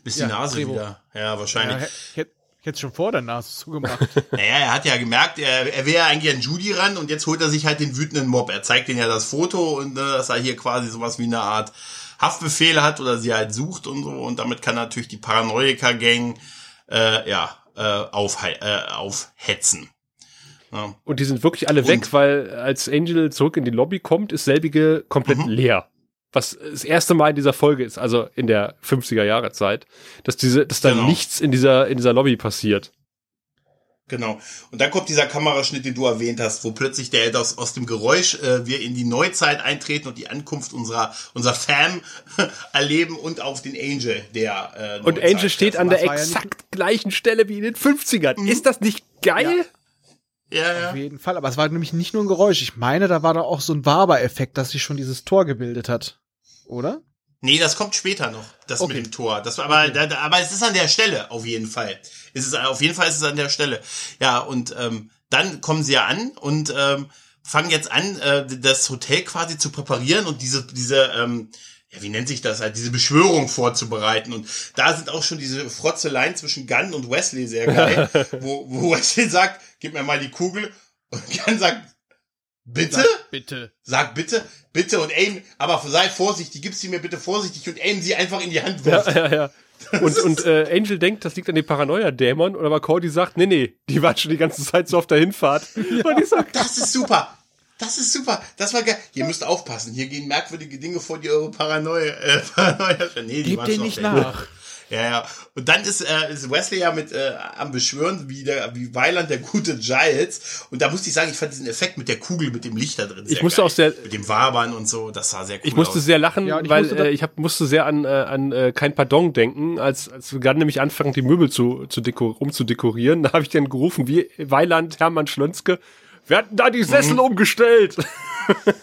Bis die Ja, Nase Drehbuch. wieder. Ja, Ja, wahrscheinlich. ich hätte schon vor der Nase zugemacht. <laughs> Naja, er hat ja gemerkt, er, er wäre ja eigentlich an Judy ran und jetzt holt er sich halt den wütenden Mob. Er zeigt denen ja das Foto und äh, dass er hier quasi sowas wie eine Art Haftbefehl hat oder sie halt sucht und so und damit kann natürlich die Paranoiker-Gang äh, ja, äh, aufhei- äh, aufhetzen. Ja. und die sind wirklich alle Und- weg, weil als Angel zurück in die Lobby kommt, ist selbige komplett Mhm. leer. Was das erste Mal in dieser Folge ist, also in der 50er Jahre Zeit, dass diese, dass da Genau. nichts in dieser, in dieser Lobby passiert. Genau. Und dann kommt dieser Kameraschnitt, den du erwähnt hast, wo plötzlich der aus, aus dem Geräusch äh, wir in die Neuzeit eintreten und die Ankunft unserer unserer Fam <laughs> erleben und auf den Angel, der äh, Und Angel steht an der exakt gleichen Stelle wie in den 50ern. Ist das nicht geil? Ja, ja. Auf jeden Fall. Aber es war nämlich nicht nur ein Geräusch. Ich meine, da war doch auch so ein Waber-Effekt, dass sich schon dieses Tor gebildet hat. Oder? Nee, das kommt später noch, das Okay. mit dem Tor. Das, aber, da, da, aber es ist an der Stelle, auf jeden Fall. Es ist, auf jeden Fall ist es an der Stelle. Ja, und ähm, dann kommen sie ja an und ähm, fangen jetzt an, äh, das Hotel quasi zu präparieren und diese, diese, ähm, ja, wie nennt sich das halt, diese Beschwörung vorzubereiten. Und da sind auch schon diese Frotzeleien zwischen Gunn und Wesley sehr geil, <laughs> wo, wo Wesley sagt, gib mir mal die Kugel. Und Gunn sagt, bitte? Bitte. Sag bitte, bitte und aim, aber sei vorsichtig, gib sie mir bitte vorsichtig und aim sie einfach in die Hand. Ja, ja, ja. Und, und äh, Angel denkt, das liegt an den Paranoia-Dämon, und aber Cody sagt, nee, nee, die waren schon die ganze Zeit so auf der Hinfahrt. Und ich sag, Das ist super. Das ist super. Das war geil. Ihr müsst aufpassen. Hier gehen merkwürdige Dinge vor, die eure Paranoia, äh, <laughs> Paranoia, nee, die Gebt waren den schon nicht der- nach. <laughs> Ja, ja. Und dann ist, äh, ist Wesley ja mit äh, am Beschwören, wie der, wie Weiland der gute Giles. Und da musste ich sagen, ich fand diesen Effekt mit der Kugel, mit dem Licht da drin. Ich sehr musste geil. auch sehr- Mit dem Wabern und so, das sah sehr cool ich musste aus. sehr lachen, Ja, ich weil musste äh, ich hab, musste sehr an, äh, an äh, kein Pardon denken, als, als wir gerade nämlich anfangen, die Möbel zu, zu dekor umzudekorieren. <laughs> Da habe ich dann gerufen, wie Weiland, Hermann Schlönske, wir hatten da die Sessel Mhm. umgestellt. <laughs>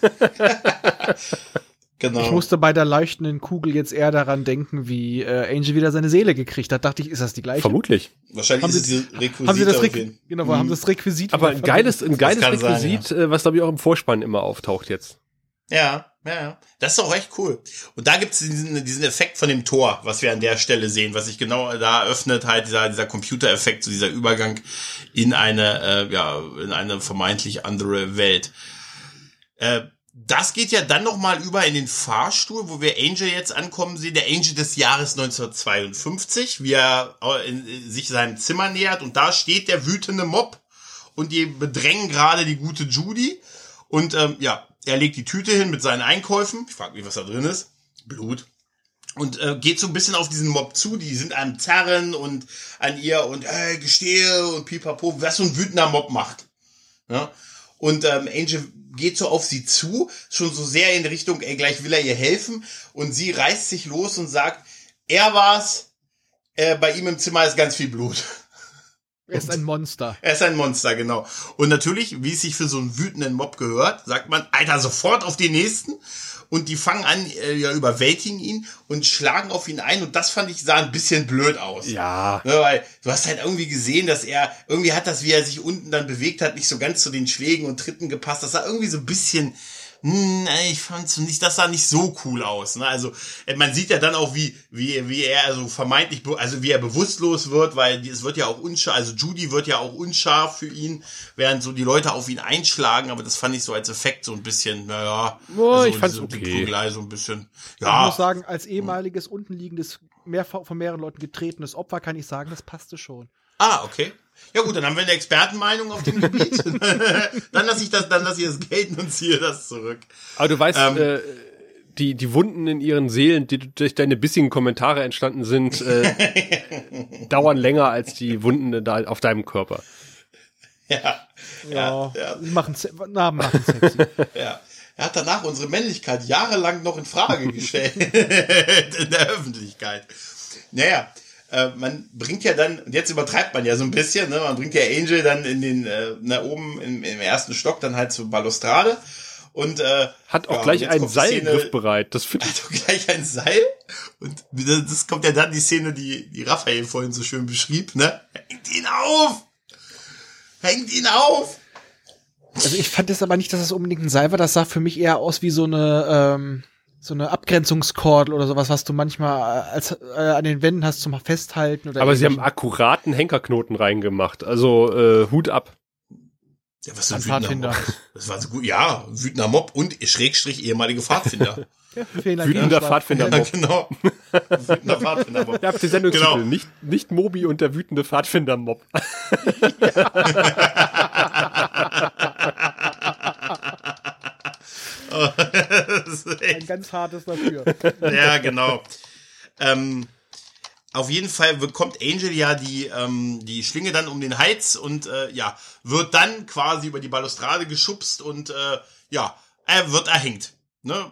genau. Ich musste bei der leuchtenden Kugel jetzt eher daran denken, wie äh, Angel wieder seine Seele gekriegt hat. Dachte ich, ist das die gleiche? Vermutlich. Wahrscheinlich Haben ist sie- es die Requisite Haben sie das, jeden- genau, haben sie das Requisit Aber ein geiles, ein geiles kann sein, Requisit, äh, was glaube ich auch im Vorspann immer auftaucht jetzt. Ja, ja. Das ist auch echt cool. Und da gibt's diesen, diesen Effekt von dem Tor, was wir an der Stelle sehen, was sich genau da öffnet, halt dieser, dieser Computereffekt, so dieser Übergang in eine, äh, ja, in eine vermeintlich andere Welt. Äh, das geht ja dann noch mal über in den Fahrstuhl, wo wir Angel jetzt ankommen sehen, der Angel des Jahres 1952, wie er äh, in, in sich seinem Zimmer nähert und da steht der wütende Mob und die bedrängen gerade die gute Judy und ähm, ja, er legt die Tüte hin mit seinen Einkäufen. Ich frage mich, was da drin ist. Blut. Und äh, geht so ein bisschen auf diesen Mob zu. Die sind am Zerren und an ihr und äh, gestehe und pipapo, was so ein wütender Mob macht. Ja? Und ähm, Angel geht so auf sie zu, schon so sehr in Richtung, ey, gleich will er ihr helfen. Und sie reißt sich los und sagt, er war's, äh, bei ihm im Zimmer ist ganz viel Blut. Er ist ein Monster. Er ist ein Monster, genau. Und natürlich, wie es sich für so einen wütenden Mob gehört, sagt man, Alter, sofort auf den nächsten. und die fangen an, äh, ja, überwältigen ihn und schlagen auf ihn ein und das fand ich sah ein bisschen blöd aus. Ja. Ne, weil du hast halt irgendwie gesehen, dass er, irgendwie hat das, wie er sich unten dann bewegt hat, nicht so ganz zu den Schlägen und Tritten gepasst. Das sah irgendwie so ein bisschen, hm, ich fand's nicht, das sah nicht so cool aus. Ne? Also äh, man sieht ja dann auch, wie wie wie er also vermeintlich, also wie er bewusstlos wird, weil es wird ja auch unscharf, also Judy wird ja auch unscharf für ihn, während so die Leute auf ihn einschlagen. Aber das fand ich so als Effekt so ein bisschen, naja, Oh, also ich fand's so okay. Prügelei so ein bisschen, Ich ja, muss sagen, als ehemaliges untenliegendes, mehr, von mehreren Leuten getretenes Opfer kann ich sagen, das passte schon. Ah, okay. Ja gut, dann haben wir eine Expertenmeinung auf dem Gebiet. <laughs> dann lasse ich das, dann lasse ich das gelten und ziehe das zurück. Aber du weißt, Ähm. äh, die, die Wunden in ihren Seelen, die durch deine bissigen Kommentare entstanden sind, äh, <laughs> dauern länger als die Wunden da auf deinem Körper. Ja, Ja, ja. machen, se- Namen machen sexy. <laughs> ja. Er hat danach unsere Männlichkeit jahrelang noch in Frage gestellt in der Öffentlichkeit. Naja, äh, man bringt ja dann, und jetzt übertreibt man ja so ein bisschen, ne? man bringt ja Angel dann in den, äh, na oben im, im ersten Stock dann halt zur Balustrade und äh, Hat auch ja, gleich einen kommt die Szene- Seilgriff bereit. Das finde <laughs> ich. hat auch gleich ein Seil. Und das kommt ja dann die Szene, die, die Raphael vorhin so schön beschrieb, ne? Hängt ihn auf! Hängt ihn auf! Also ich fand jetzt aber nicht, dass das unbedingt ein Seil war. Das sah für mich eher aus wie so eine, ähm, so eine Abgrenzungskordel oder sowas, was du manchmal äh, als, äh, an den Wänden hast zum Festhalten. Oder Aber sie haben akkuraten Henkerknoten reingemacht. Also äh, Hut ab. Ja, was für Ein Pfadfinder. Mob. Das war so gut. Ja, wütender Mob und Schrägstrich ehemalige Pfadfinder. <laughs> Fehler Wütender Pfadfinder. ja, genau. Wütender Pfadfinder Mob. Ihr habt den Sendungstitel. Genau. Nicht, nicht Mobi und der wütende Pfadfinder-Mob. Das <laughs> ist <laughs> <laughs> Ein ganz hartes dafür. Ja, genau. ähm, auf jeden Fall bekommt Angel ja die, ähm, die Schlinge dann um den Hals und äh, ja, wird dann quasi über die Balustrade geschubst und äh, ja, er wird erhängt. Ne?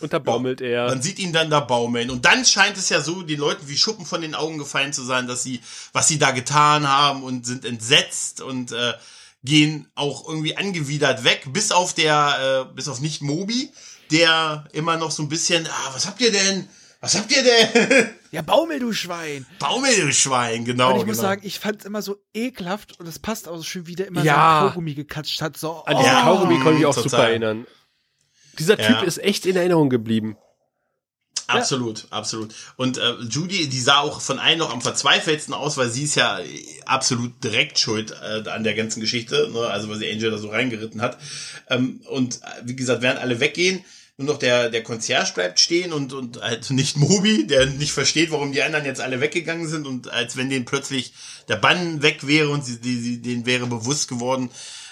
Und da baumelt er. Man sieht ihn dann da baumeln. Und dann scheint es ja so den Leuten wie Schuppen von den Augen gefallen zu sein, dass sie, was sie da getan haben und sind entsetzt und äh, gehen auch irgendwie angewidert weg, bis auf der, äh, bis auf nicht Mobi, der immer noch so ein bisschen, ah, was habt ihr denn? Was habt ihr denn? <laughs> Ja, Baumel, du Schwein. Baumel, du Schwein, genau. Und ich muss genau. sagen, ich fand es immer so ekelhaft und es passt auch so schön, wie der immer Ja. sein Kaugummi gekatscht hat. So, An diesen Ja. Kaugummi konnte ich auch Total. super erinnern. Dieser Typ Ja. ist echt in Erinnerung geblieben. Absolut, absolut. Und äh, Judy, die sah auch von allen noch am verzweifeltsten aus, weil sie ist ja absolut direkt schuld äh, an der ganzen Geschichte, ne? also weil sie Angel da so reingeritten hat. Ähm, und äh, wie gesagt, während alle weggehen, nur noch der, der Concierge bleibt stehen und, und halt nicht Mobi, der nicht versteht, warum die anderen jetzt alle weggegangen sind und als wenn denen plötzlich der Bann weg wäre und sie, die, sie, denen wäre bewusst geworden,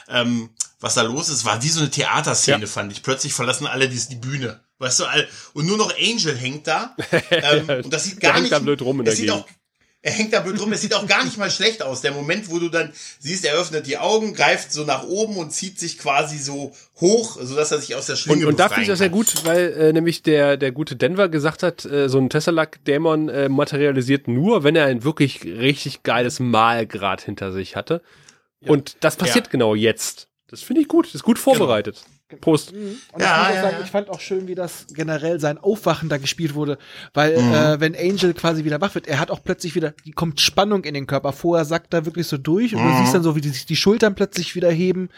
ähm, was da los ist, war wie so eine Theaterszene, Ja. fand ich. Plötzlich verlassen alle die, die Bühne. Weißt du, all- und nur noch Angel hängt da. <laughs> Ähm, und das sieht gar hängt nicht. da blöd rum in es der sieht auch, er hängt da blöd rum. Es sieht auch gar nicht mal schlecht aus. Der Moment, wo du dann siehst, er öffnet die Augen, greift so nach oben und zieht sich quasi so hoch, sodass er sich aus der Und, Schlinge und da finde ich das sehr gut, weil äh, nämlich der, der gute Denver gesagt hat, äh, so ein Tesseract-Dämon äh, materialisiert nur, wenn er ein wirklich richtig geiles Malgrad hinter sich hatte. Und das passiert Ja. genau jetzt. Das finde ich gut. Das ist gut vorbereitet. Prost. Und Ja, ich, muss auch ja, sagen, ja. ich fand auch schön, wie das generell sein Aufwachen da gespielt wurde. Weil, Mhm. äh, wenn Angel quasi wieder wach wird, er hat auch plötzlich wieder, die kommt Spannung in den Körper. Vorher sackt er wirklich so durch und Mhm. du siehst dann so, wie die, sich die Schultern plötzlich wieder heben.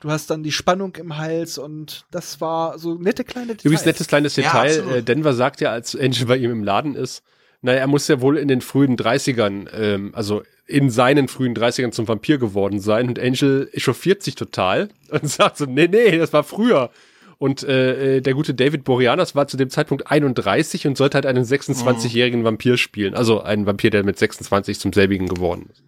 Du hast dann die Spannung im Hals und das war so nette kleine Details. Übrigens nettes kleines Ja, Detail. absolut. äh, Denver sagt ja, als Angel bei ihm im Laden ist, naja, er muss ja wohl in den frühen 30ern, ähm, also in seinen frühen 30ern zum Vampir geworden sein. Und Angel echauffiert sich total <laughs> und sagt so, nee, nee, das war früher. Und äh, äh, der gute David Boreanaz war zu dem Zeitpunkt 31 und sollte halt einen 26-jährigen Vampir spielen. Also einen Vampir, der mit 26 zum selbigen geworden ist.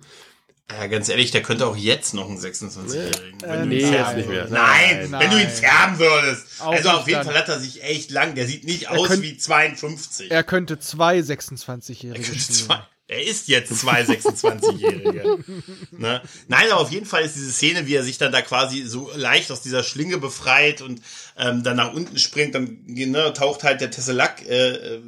Ja, ganz ehrlich, der könnte auch jetzt noch einen 26-Jährigen. Äh, wenn du nee, ihn jetzt nicht mehr. würdest. Nein, Nein. wenn du ihn färben würdest. Auch also auf jeden dann. Fall hat er sich echt lang. Der sieht nicht Er aus könnt- wie 52. Er könnte zwei 26-Jährige Er könnte spielen. zwei. Er ist jetzt zwei 26-Jährige. <laughs> ne? Nein, aber auf jeden Fall ist diese Szene, wie er sich dann da quasi so leicht aus dieser Schlinge befreit und ähm, dann nach unten springt, dann ne, taucht halt der Tesseract äh,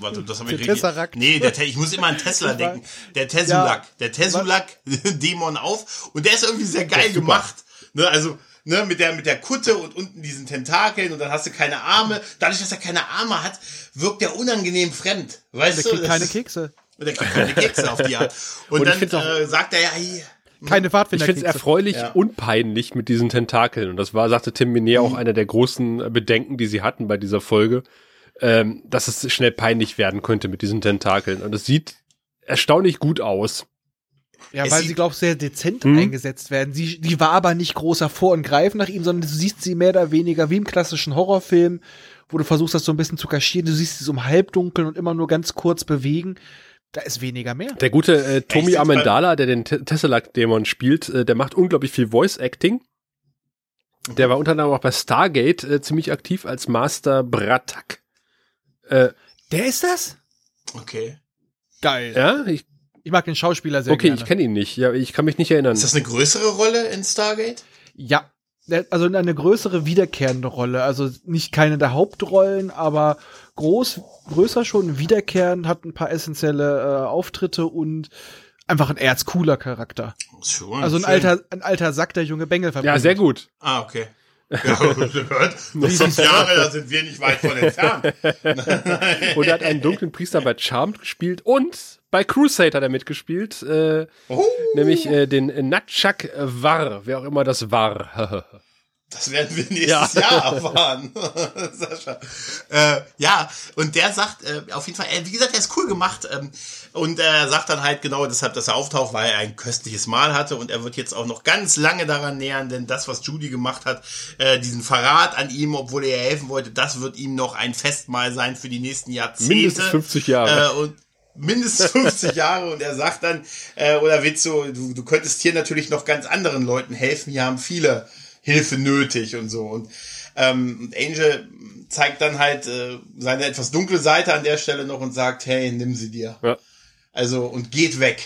warte, das habe ich Der Tesseract. Nee, der, ich muss immer an Tesla denken. Der Tessulak, der Tessulak <laughs> Dämon auf und der ist irgendwie sehr geil gemacht. Ne, also ne, mit der, mit der Kutte und unten diesen Tentakeln und dann hast du keine Arme. Dadurch, dass er keine Arme hat, wirkt er unangenehm fremd. Weißt Der du? kriegt keine Kekse. Und er kriegt keine Kekse auf die Art. Und, Und ich dann äh, sagt er ja, hier, Keine Ich Pfadfinder finde es erfreulich Ja. und peinlich mit diesen Tentakeln. Und das war, sagte Tim Minier, Mhm. auch einer der großen Bedenken, die sie hatten bei dieser Folge, ähm, dass es schnell peinlich werden könnte mit diesen Tentakeln. Und es sieht erstaunlich gut aus. Ja, Es weil sie, glaube ich, sehr dezent Hm? eingesetzt werden. Sie, die war aber nicht großer Vor- und Greifen nach ihm, sondern du siehst sie mehr oder weniger wie im klassischen Horrorfilm, wo du versuchst, das so ein bisschen zu kaschieren. Du siehst sie so im Halbdunkeln und immer nur ganz kurz bewegen. Da ist weniger mehr. Der gute äh, Tommy Echt? Amendala, der den Te- Tesseract-Dämon spielt, äh, der macht unglaublich viel Voice-Acting. Der war unter anderem auch bei Stargate äh, ziemlich aktiv als Master Bratak. Äh, Der ist das? okay. Geil. ja, ich, Ich mag den Schauspieler sehr okay, gerne. ich kenne ihn nicht. Ja, ich kann mich nicht erinnern. Ist das eine größere Rolle in Stargate? Ja. Also eine größere wiederkehrende Rolle. Also nicht keine der Hauptrollen, aber groß, größer schon, wiederkehrend, hat ein paar essentielle äh, Auftritte und einfach ein erzcooler Charakter. Schon, Also ein schön. alter, ein alter Sack, der junge Bengel verbringt. ja, sehr gut. Ah, okay. Ja, <laughs> gehört. Noch fünf Jahre, da sind wir nicht weit von entfernt. <laughs> Und er hat einen dunklen Priester bei Charmed gespielt und bei Crusade hat er mitgespielt, äh, Oh, nämlich äh, den Natschak War, wer auch immer das war. <laughs> das werden wir nächstes Ja. Jahr erfahren. <laughs> Sascha. Äh, ja, und der sagt äh, auf jeden Fall, äh, wie gesagt, er ist cool gemacht. Ähm, und er sagt dann halt genau deshalb, dass er auftaucht, weil er ein köstliches Mahl hatte. Und er wird jetzt auch noch ganz lange daran nähern, denn das, was Judy gemacht hat, äh, diesen Verrat an ihm, obwohl er helfen wollte, das wird ihm noch ein Festmahl sein für die nächsten Jahrzehnte. Mindestens 50 Jahre. Äh, und mindestens 50 Jahre und er sagt dann, äh, oder du, du, du könntest hier natürlich noch ganz anderen Leuten helfen, hier haben viele Hilfe nötig und so. Und, ähm, Angel zeigt dann halt äh, seine etwas dunkle Seite an der Stelle noch und sagt, hey, nimm sie dir. Ja. Also und geht weg.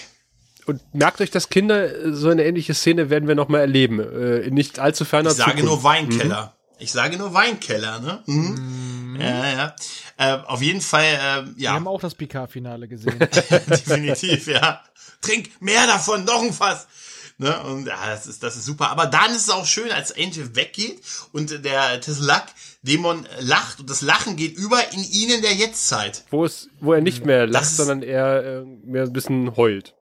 Und merkt euch, dass Kinder, äh, so eine ähnliche Szene werden wir noch mal erleben. Äh, in nicht allzu ferner Ich sage Zukunft. nur Weinkeller. Ich sage nur Weinkeller, ne? Mhm. Ja, ja. Äh, auf jeden Fall, äh, Wir ja, haben auch das PK-Finale gesehen. <laughs> definitiv, ja. Trink mehr davon, noch ein Fass. Ne? Und ja, das ist, das ist super. Aber dann ist es auch schön, als Angel weggeht und der Teslak Dämon lacht und das Lachen geht über in ihn in der Jetztzeit. Wo, es, wo er nicht mehr lacht, ist- sondern er äh, mehr ein bisschen heult.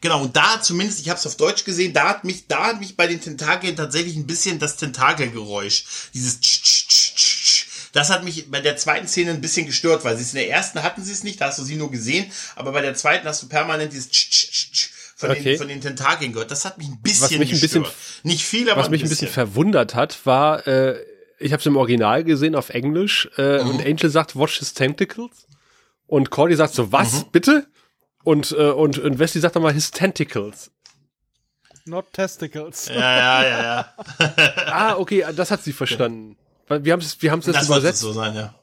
Genau, und da zumindest, ich habe es auf Deutsch gesehen, da hat mich, da hat mich bei den Tentakeln tatsächlich ein bisschen das Tentakelgeräusch, dieses tsch, tsch, tsch, tsch, tsch, das hat mich bei der zweiten Szene ein bisschen gestört, weil sie es in der ersten hatten sie es nicht, da hast du sie nur gesehen, aber bei der zweiten hast du permanent dieses tsch, tsch, tsch von, Okay. den, von den Tentakeln gehört. Das hat mich ein bisschen Was mich ein bisschen- nicht viel, aber Was mich ein bisschen verwundert hat, war, äh, ich habe es im Original gesehen auf Englisch äh, Mhm. und Angel sagt, watch his tentacles. Und Cordy sagt so, was, Mhm. bitte? Und, äh, und, und Wesley sagt dann mal his tentacles. Not testicles. Ja, ja, ja, ja. <laughs> Ah, okay, das hat sie verstanden. Weil Wir haben es wir haben's jetzt Das übersetzt. so sein, ja.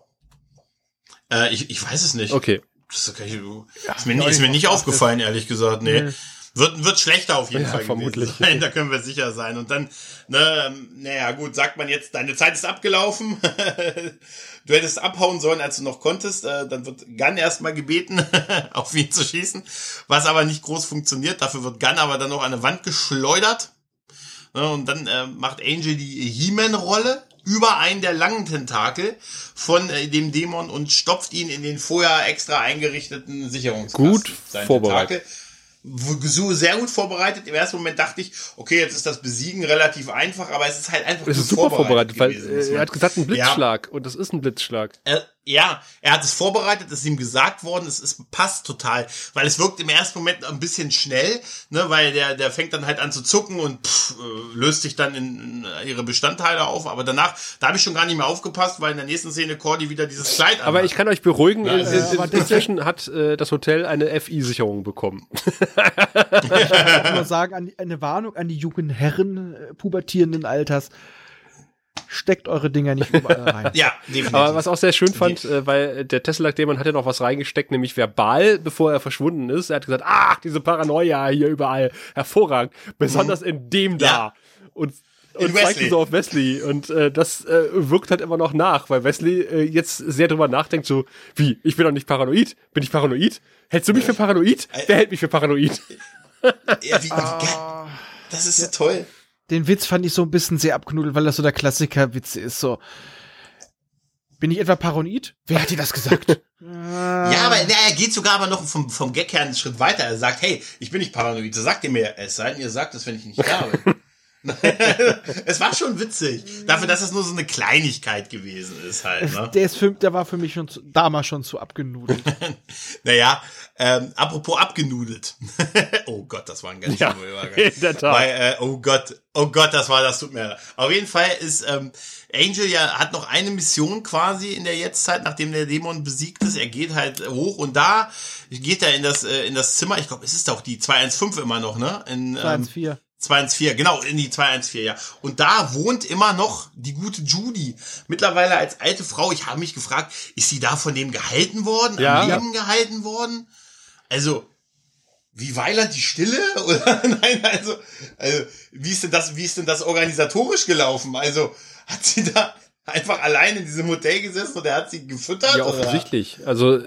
Äh, ich, ich weiß es nicht. Okay. Das kann ich, ist mir, ist mir nicht aufgefallen, ehrlich gesagt. Nee. Wird, wird schlechter auf jeden Ja, Fall vermutlich. sein, da können wir sicher sein. Und dann, ne, ähm, naja, gut, sagt man jetzt, deine Zeit ist abgelaufen. <laughs> du hättest abhauen sollen, als du noch konntest. Äh, dann wird Gunn erstmal gebeten, <laughs> auf ihn zu schießen. Was aber nicht groß funktioniert. Dafür wird Gunn aber dann noch an eine Wand geschleudert. Ne, und dann äh, macht Angel die He-Man-Rolle über einen der langen Tentakel von äh, dem Dämon und stopft ihn in den vorher extra eingerichteten Sicherungskasten. Gut Sein vorbereitet. Tentakel. So sehr gut vorbereitet. Im ersten Moment dachte ich, okay, jetzt ist das Besiegen relativ einfach, aber es ist halt einfach Es ist super vorbereitet, weil gewesen, muss äh, er hat gesagt, ein Ja. Blitzschlag. Und das ist ein Blitzschlag. Äh, ja, er hat es vorbereitet, es ist ihm gesagt worden, es, es passt total, weil es wirkt im ersten Moment ein bisschen schnell, ne, weil der, der fängt dann halt an zu zucken und pff, äh, löst sich dann in, in ihre Bestandteile auf, aber danach, da habe ich schon gar nicht mehr aufgepasst, weil in der nächsten Szene Cordy wieder dieses Kleid Aber anhat. ich kann euch beruhigen, Ja, in, ja, in, aber in, inzwischen hat äh, das Hotel eine FI-Sicherung bekommen. <laughs> Ich kann nur sagen, eine Warnung an die jungen Herren äh, pubertierenden Alters. Steckt eure Dinger nicht überall <laughs> rein. ja, definitiv. Aber was auch sehr schön fand, äh, weil der Tesseract-Dämon hat ja noch was reingesteckt, nämlich verbal, bevor er verschwunden ist. Er hat gesagt, ach, diese Paranoia hier überall, hervorragend, besonders in dem da. Ja. Und, und zeigt so auf Wesley. Und äh, das äh, wirkt halt immer noch nach, weil Wesley äh, jetzt sehr drüber nachdenkt, so, wie, ich bin doch nicht paranoid? Bin ich paranoid? Hältst du mich für paranoid? Wer hält mich für paranoid? ja, wie, wie geil. Das ist so toll. Den Witz fand ich so ein bisschen sehr abgenudelt, weil das so der Klassiker-Witz ist. So, bin ich etwa paranoid? Wer hat dir das gesagt? <laughs> Ja, aber na, er geht sogar aber noch vom, vom Gag her einen Schritt weiter. Er sagt, hey, ich bin nicht paranoid. Sagt ihr mir, es sei denn, ihr sagt es, wenn ich nicht da bin. <laughs> <laughs> es war schon witzig. Dafür, dass es nur so eine Kleinigkeit gewesen ist halt. Ne? Der, ist für, der war für mich schon zu, damals schon zu abgenudelt. naja, ähm, apropos abgenudelt. <laughs> oh Gott, das war ein ganz Ja, schöner Übergang. <laughs> in der Tat. Weil, äh, oh Gott, oh Gott, das war, das tut mir leid. Auf jeden Fall ist ähm, Angel ja hat noch eine Mission quasi in der Jetztzeit, nachdem der Dämon besiegt ist. Er geht halt hoch und da geht er in das äh, in das Zimmer. Ich glaube, es ist auch die 215 immer noch, ne? In, ähm, 214. 214, genau, in die 214, ja. Und da wohnt immer noch die gute Judy. Mittlerweile als alte Frau. Ich habe mich gefragt, ist sie da von dem gehalten worden? Ja. Am Leben gehalten worden? Also, wie Weiland die Stille? <laughs> Oder nein, also, also, wie ist denn das, wie ist denn das organisatorisch gelaufen? Also, hat sie da einfach allein in diesem Hotel gesessen und er hat sie gefüttert? Ja, oder? offensichtlich. Also,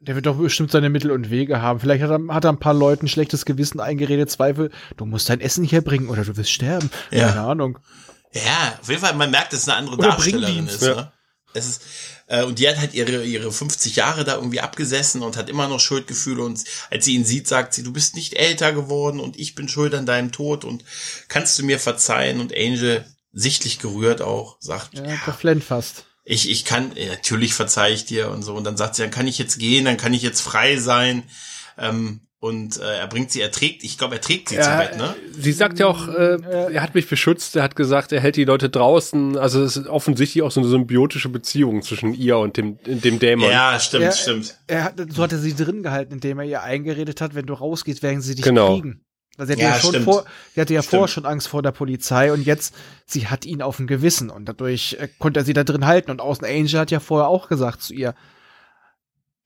Der wird doch bestimmt seine Mittel und Wege haben. Vielleicht hat er, hat er ein paar Leuten schlechtes Gewissen eingeredet, Zweifel. Du musst dein Essen herbringen oder du wirst sterben. Ja. Keine Ahnung. Ja, auf jeden Fall, man merkt, dass es eine andere Oder Darstellerin ist. ja. Ne? Es ist äh, und die hat halt ihre ihre 50 Jahre da irgendwie abgesessen und hat immer noch Schuldgefühle und als sie ihn sieht, sagt sie, du bist nicht älter geworden und ich bin schuld an deinem Tod und kannst du mir verzeihen und Angel sichtlich gerührt auch sagt, Ja, ja, der flennt fast. ich ich kann natürlich verzeih ich dir und so und dann sagt sie, dann kann ich jetzt gehen, dann kann ich jetzt frei sein. Ähm, und äh, er bringt sie, er trägt, ich glaube, er trägt sie zu Ja, Bett, ne? sie sagt ja auch, äh, er hat mich beschützt, er hat gesagt, er hält die Leute draußen. Also es ist offensichtlich auch so eine symbiotische Beziehung zwischen ihr und dem, dem Dämon. Ja, stimmt, Er- stimmt. Er hat, so hat er sie drin gehalten, indem er ihr eingeredet hat, wenn du rausgehst, werden sie dich Genau. kriegen. Also sie hatte Ja, ja, schon stimmt. vor, sie hatte ja vorher schon Angst vor der Polizei und jetzt, sie hat ihn auf dem Gewissen und dadurch äh, konnte er sie da drin halten und Außen Angel hat ja vorher auch gesagt zu ihr,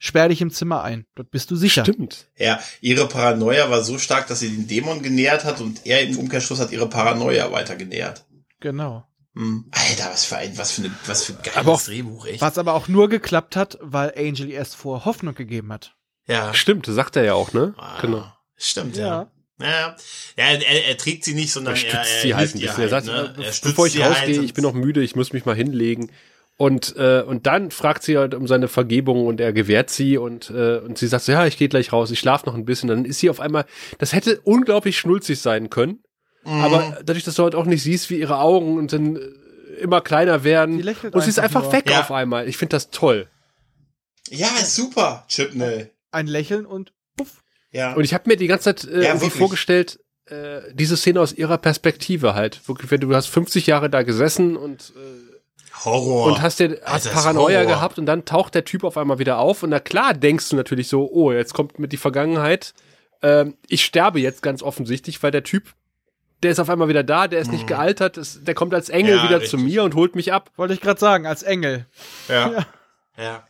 sperr dich im Zimmer ein, dort bist du sicher. Stimmt. Ja, ihre Paranoia war so stark, dass sie den Dämon genährt hat und er im Umkehrschluss hat ihre Paranoia weiter genährt. Genau. Hm. Alter, was für ein, was für, eine, was für ein geiles Aber auch- Drehbuch, echt. Was aber auch nur geklappt hat, weil Angel ihr erst vor Hoffnung gegeben hat. Ja. Stimmt, sagt er ja auch, ne? Ah, Genau. Stimmt, ja. Ja, ja er, er trägt sie nicht, sondern Er er, stützt er sie halt ein ihr bisschen. Er sagt, ne? er stützt bevor ich halt rausgehe, und- ich bin noch müde, ich muss mich mal hinlegen. Und, äh, und dann fragt sie halt um seine Vergebung und er gewährt sie und, äh, und sie sagt so, ja, ich gehe gleich raus, ich schlafe noch ein bisschen. Dann ist sie auf einmal, das hätte unglaublich schnulzig sein können. Mhm. Aber dadurch, dass du halt auch nicht siehst, wie ihre Augen und dann äh, immer kleiner werden und sie ist einfach nur. weg Ja. auf einmal. Ich finde das toll. Ja, ist super, Chipnell. Ein Lächeln und puff. Ja. Und ich habe mir die ganze Zeit äh, Ja, vorgestellt, äh, diese Szene aus ihrer Perspektive halt. Wirklich, wenn du hast 50 Jahre da gesessen und äh, Horror. und hast dir hast Alter, Paranoia Horror. gehabt und dann taucht der Typ auf einmal wieder auf und na klar denkst du natürlich so, oh, jetzt kommt mit die Vergangenheit. Ähm, ich sterbe jetzt ganz offensichtlich, weil der Typ, der ist auf einmal wieder da, der ist nicht gealtert, ist, der kommt als Engel Mhm. Ja, wieder richtig. zu mir und holt mich ab. Wollte ich gerade sagen, als Engel. <laughs> ja. Ja.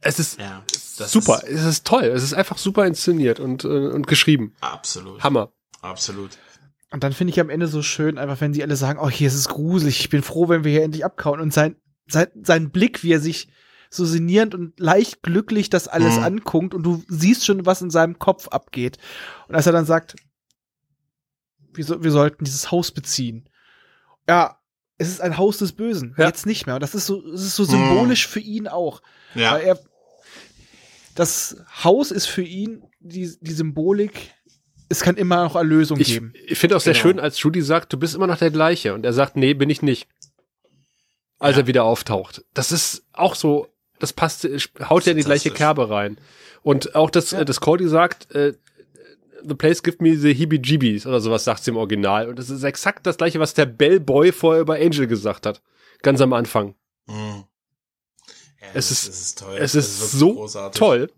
Es ist Ja. Super, Ist es ist toll, es ist einfach super inszeniert und, äh, und geschrieben. absolut. Hammer. Absolut. Und dann finde ich am Ende so schön, einfach wenn sie alle sagen, oh, hier ist es gruselig, ich bin froh, wenn wir hier endlich abkauen. Und sein, sein, sein Blick, wie er sich so sinnierend und leicht glücklich das alles Mhm. anguckt und du siehst schon, was in seinem Kopf abgeht. Und als er dann sagt, wir, so, wir sollten dieses Haus beziehen. Ja, es ist ein Haus des Bösen. Ja. Jetzt nicht mehr. Und das ist so, es ist so symbolisch für ihn auch. Ja. Weil er, das Haus ist für ihn die, die Symbolik, es kann immer noch Erlösung Ich, geben. ich finde auch sehr Genau. schön, als Judy sagt, du bist immer noch der gleiche. Und er sagt, nee, bin ich nicht. Als Ja. er wieder auftaucht. Das ist auch so, das passt, haut ja in die gleiche. Kerbe rein. Und auch das, Ja. äh, das Cody sagt, äh, The place give me the heebie-jeebies oder sowas sagt sie im Original. Und das ist exakt das gleiche, was der Bellboy vorher über Angel gesagt hat. Ganz am Anfang. Mhm. Ja, Es ist- ist toll. Es ist wirklich so großartig. toll.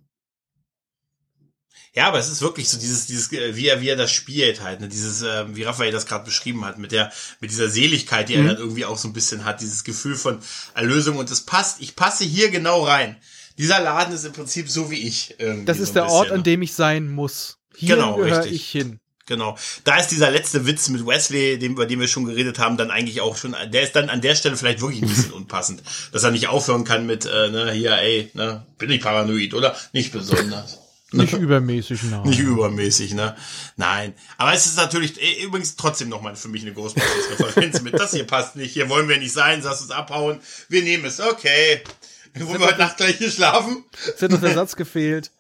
Ja, aber es ist wirklich so dieses, dieses, äh, wie er, wie er das spielt halt, ne? dieses, ähm, wie Raphael das gerade beschrieben hat, mit der, mit dieser Seligkeit, die Mhm. er dann irgendwie auch so ein bisschen hat, dieses Gefühl von Erlösung und es passt, ich passe hier genau rein. Dieser Laden ist im Prinzip so wie ich. Irgendwie Das so ist ein der bisschen, Ort, ne? an dem ich sein muss. Hier Genau, gehöre richtig. ich hin. Genau. Da ist dieser letzte Witz mit Wesley, dem, über den wir schon geredet haben, dann eigentlich auch schon, der ist dann an der Stelle vielleicht wirklich ein bisschen <laughs> unpassend. Dass er nicht aufhören kann mit, äh, ne, hier, ey, ne, bin ich paranoid, oder? Nicht besonders. <laughs> Nicht übermäßig, nein. Nicht übermäßig, ne? Nein. Aber es ist natürlich, äh, übrigens trotzdem nochmal für mich eine Großpreisreferenz mit. Das hier passt nicht. Hier wollen wir nicht sein. Lass uns abhauen. Wir nehmen es. Okay. Wollen wir heute Nacht gleich hier schlafen? Es hat noch der Satz gefehlt.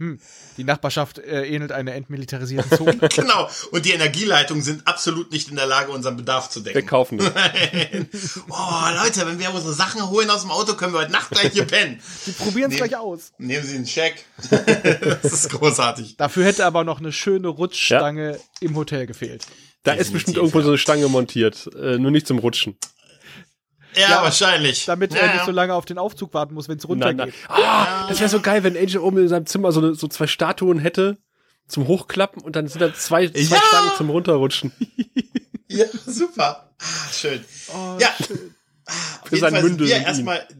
Hm, die Nachbarschaft äh, ähnelt einer entmilitarisierten Zone. <laughs> Genau. Und die Energieleitungen sind absolut nicht in der Lage, unseren Bedarf zu Wir decken. kaufen das. oh, Leute, wenn wir unsere Sachen holen aus dem Auto, können wir heute Nacht gleich hier pennen. Die probieren es gleich aus. Nehmen Sie einen Scheck. <laughs> das ist großartig. Dafür hätte aber noch eine schöne Rutschstange im Hotel gefehlt. Da ist Definitiv, bestimmt irgendwo ja. so eine Stange montiert, äh, nur nicht zum Rutschen. Ja, Ja, wahrscheinlich. Damit ja, er nicht ja. so lange auf den Aufzug warten muss, wenn es runtergeht. nein. Ah, das wäre so geil, wenn Angel oben in seinem Zimmer so, eine, so zwei Statuen hätte zum Hochklappen und dann sind da zwei, zwei Ja! Stangen zum Runterrutschen. <laughs> Ja, super. Ah, schön. Oh, Ja. schön. Auf Für jeden sein Mündel ihn. erstmal. <laughs>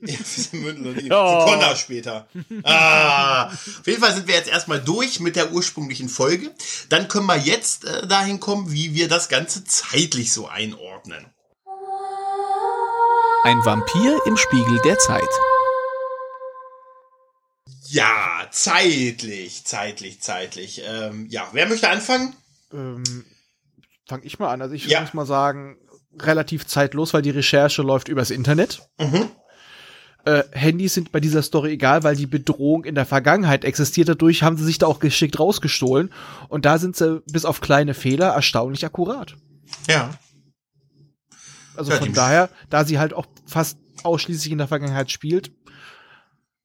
Ja, für sein Mündel und ihn. Oh. Connor später. Ah. Auf jeden Fall sind wir jetzt erstmal durch mit der ursprünglichen Folge. Dann können wir jetzt äh, dahin kommen, wie wir das Ganze zeitlich so einordnen. Ein Vampir im Spiegel der Zeit. Ja, zeitlich, zeitlich, zeitlich. Ähm, ja, wer möchte anfangen? Ähm, Fange ich mal an. Also ich Ja. muss mal sagen, relativ zeitlos, weil die Recherche läuft übers Internet. Mhm. Äh, Handys sind bei dieser Story egal, weil die Bedrohung in der Vergangenheit existiert. Dadurch haben sie sich da auch geschickt rausgestohlen. Und da sind sie bis auf kleine Fehler erstaunlich akkurat. Ja. Also Ja, von daher, da sie halt auch fast ausschließlich in der Vergangenheit spielt,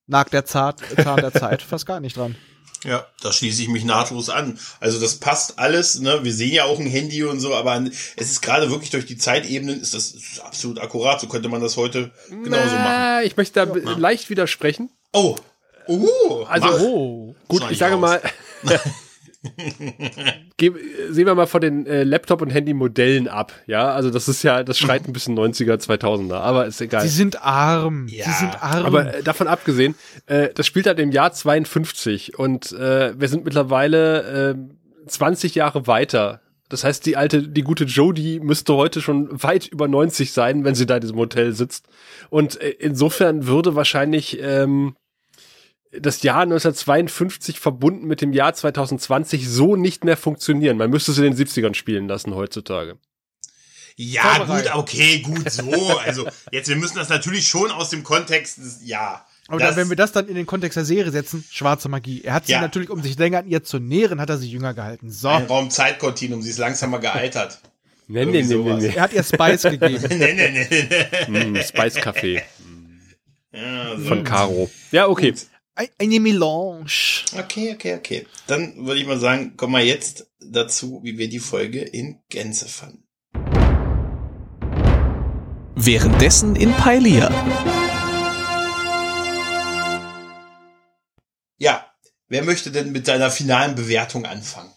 nagt der Zart, Zahn der Zeit fast gar nicht dran. <laughs> Ja, da schließe ich mich nahtlos an. Also das passt alles, ne? Wir sehen ja auch ein Handy und so, aber es ist gerade wirklich durch die Zeitebenen ist das ist absolut akkurat. So könnte man das heute genauso machen. Na, ich möchte da be- leicht widersprechen. Oh. Uh, Also-. Oh. Gut, Schneid ich sage raus. mal, <laughs> <laughs> <laughs> Geb, sehen wir mal von den äh, Laptop- und Handy-Modellen ab. Ja, also das ist ja, das schreit ein bisschen 90er, 2000er, aber ist egal. Sie sind arm. Ja, Sie sind arm. Aber äh, davon abgesehen, äh, das spielt halt im Jahr 52 und äh, wir sind mittlerweile äh, 20 Jahre weiter. Das heißt, die alte, die gute Jodie müsste heute schon weit über 90 sein, wenn sie da in diesem Hotel sitzt. Und äh, insofern würde wahrscheinlich ähm, das Jahr 1952 verbunden mit dem Jahr 2020 so nicht mehr funktionieren. Man müsste es in den 70ern spielen lassen heutzutage. Ja, gut, okay, gut, so. Also, jetzt, wir müssen das natürlich schon aus dem Kontext, des- ja. Aber wenn wir das dann in den Kontext der Serie setzen, schwarze Magie. Er hat sie Ja. natürlich, um sich länger an ihr zu nähren, hat er sie jünger gehalten. So. ein Raum Zeitkontinuum, sie ist langsamer gealtert. Nee, nee, nee, nee, nee. Er hat ihr Spice gegeben. nee, <laughs> nee, nee, nee. Mm, Spice Café Ja, so. von Caro. Ja, okay. Gut. Ein- Eine Melange. Okay, okay, okay. Dann würde ich mal sagen, kommen wir jetzt dazu, wie wir die Folge in Gänze fanden. Währenddessen in Pailia. Ja, wer möchte denn mit seiner finalen Bewertung anfangen?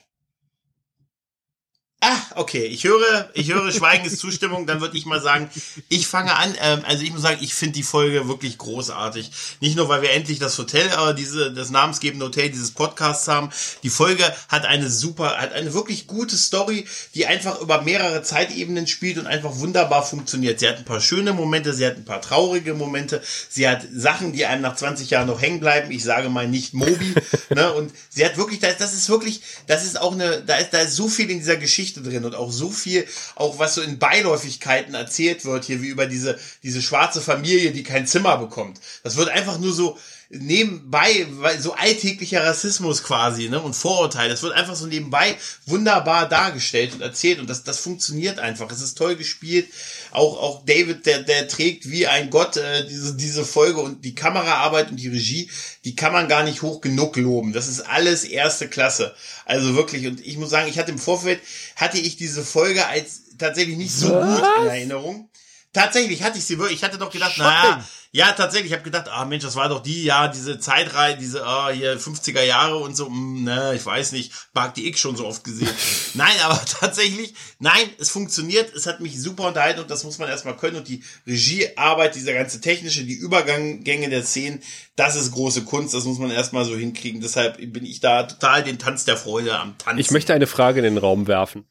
Ah, okay. Ich höre, ich höre schweigendes Zustimmung. Dann würde ich mal sagen, ich fange an. Ähm, also ich muss sagen, ich finde die Folge wirklich großartig. Nicht nur, weil wir endlich das Hotel, äh, diese, das namensgebende Hotel dieses Podcasts haben. Die Folge hat eine super, hat eine wirklich gute Story, die einfach über mehrere Zeitebenen spielt und einfach wunderbar funktioniert. Sie hat ein paar schöne Momente, sie hat ein paar traurige Momente, sie hat Sachen, die einem nach 20 Jahren noch hängen bleiben. Ich sage mal nicht Moby. <laughs> ne? Und sie hat wirklich, das, das ist wirklich, das ist auch eine, da ist, da ist so viel in dieser Geschichte drin und auch so viel, auch was so in Beiläufigkeiten erzählt wird hier, wie über diese, diese schwarze Familie, die kein Zimmer bekommt. Das wird einfach nur so, nebenbei, so alltäglicher Rassismus quasi, ne, und Vorurteile. Das wird einfach so nebenbei wunderbar dargestellt und erzählt und das, das funktioniert einfach. Es ist toll gespielt. Auch, auch David, der, der trägt wie ein Gott äh, diese, diese Folge und die Kameraarbeit und die Regie, die kann man gar nicht hoch genug loben. Das ist alles erste Klasse. Also wirklich, und ich muss sagen, ich hatte im Vorfeld, hatte ich diese Folge als tatsächlich nicht so gut in Erinnerung. Tatsächlich hatte ich sie wirklich, ich hatte doch gedacht, naja, ja, tatsächlich, ich habe gedacht, ah Mensch, das war doch die, ja, diese Zeitreihe, diese, ah, hier 50er Jahre und so, mh, ne, ich weiß nicht, Park die X schon so oft gesehen. <laughs> nein, aber <laughs> tatsächlich, nein, es funktioniert, es hat mich super unterhalten und das muss man erstmal können und die Regiearbeit, dieser ganze technische, die Übergänge der Szenen, das ist große Kunst, das muss man erstmal so hinkriegen, deshalb bin ich da total den Tanz der Freude am Tanzen. Ich möchte eine Frage in den Raum werfen.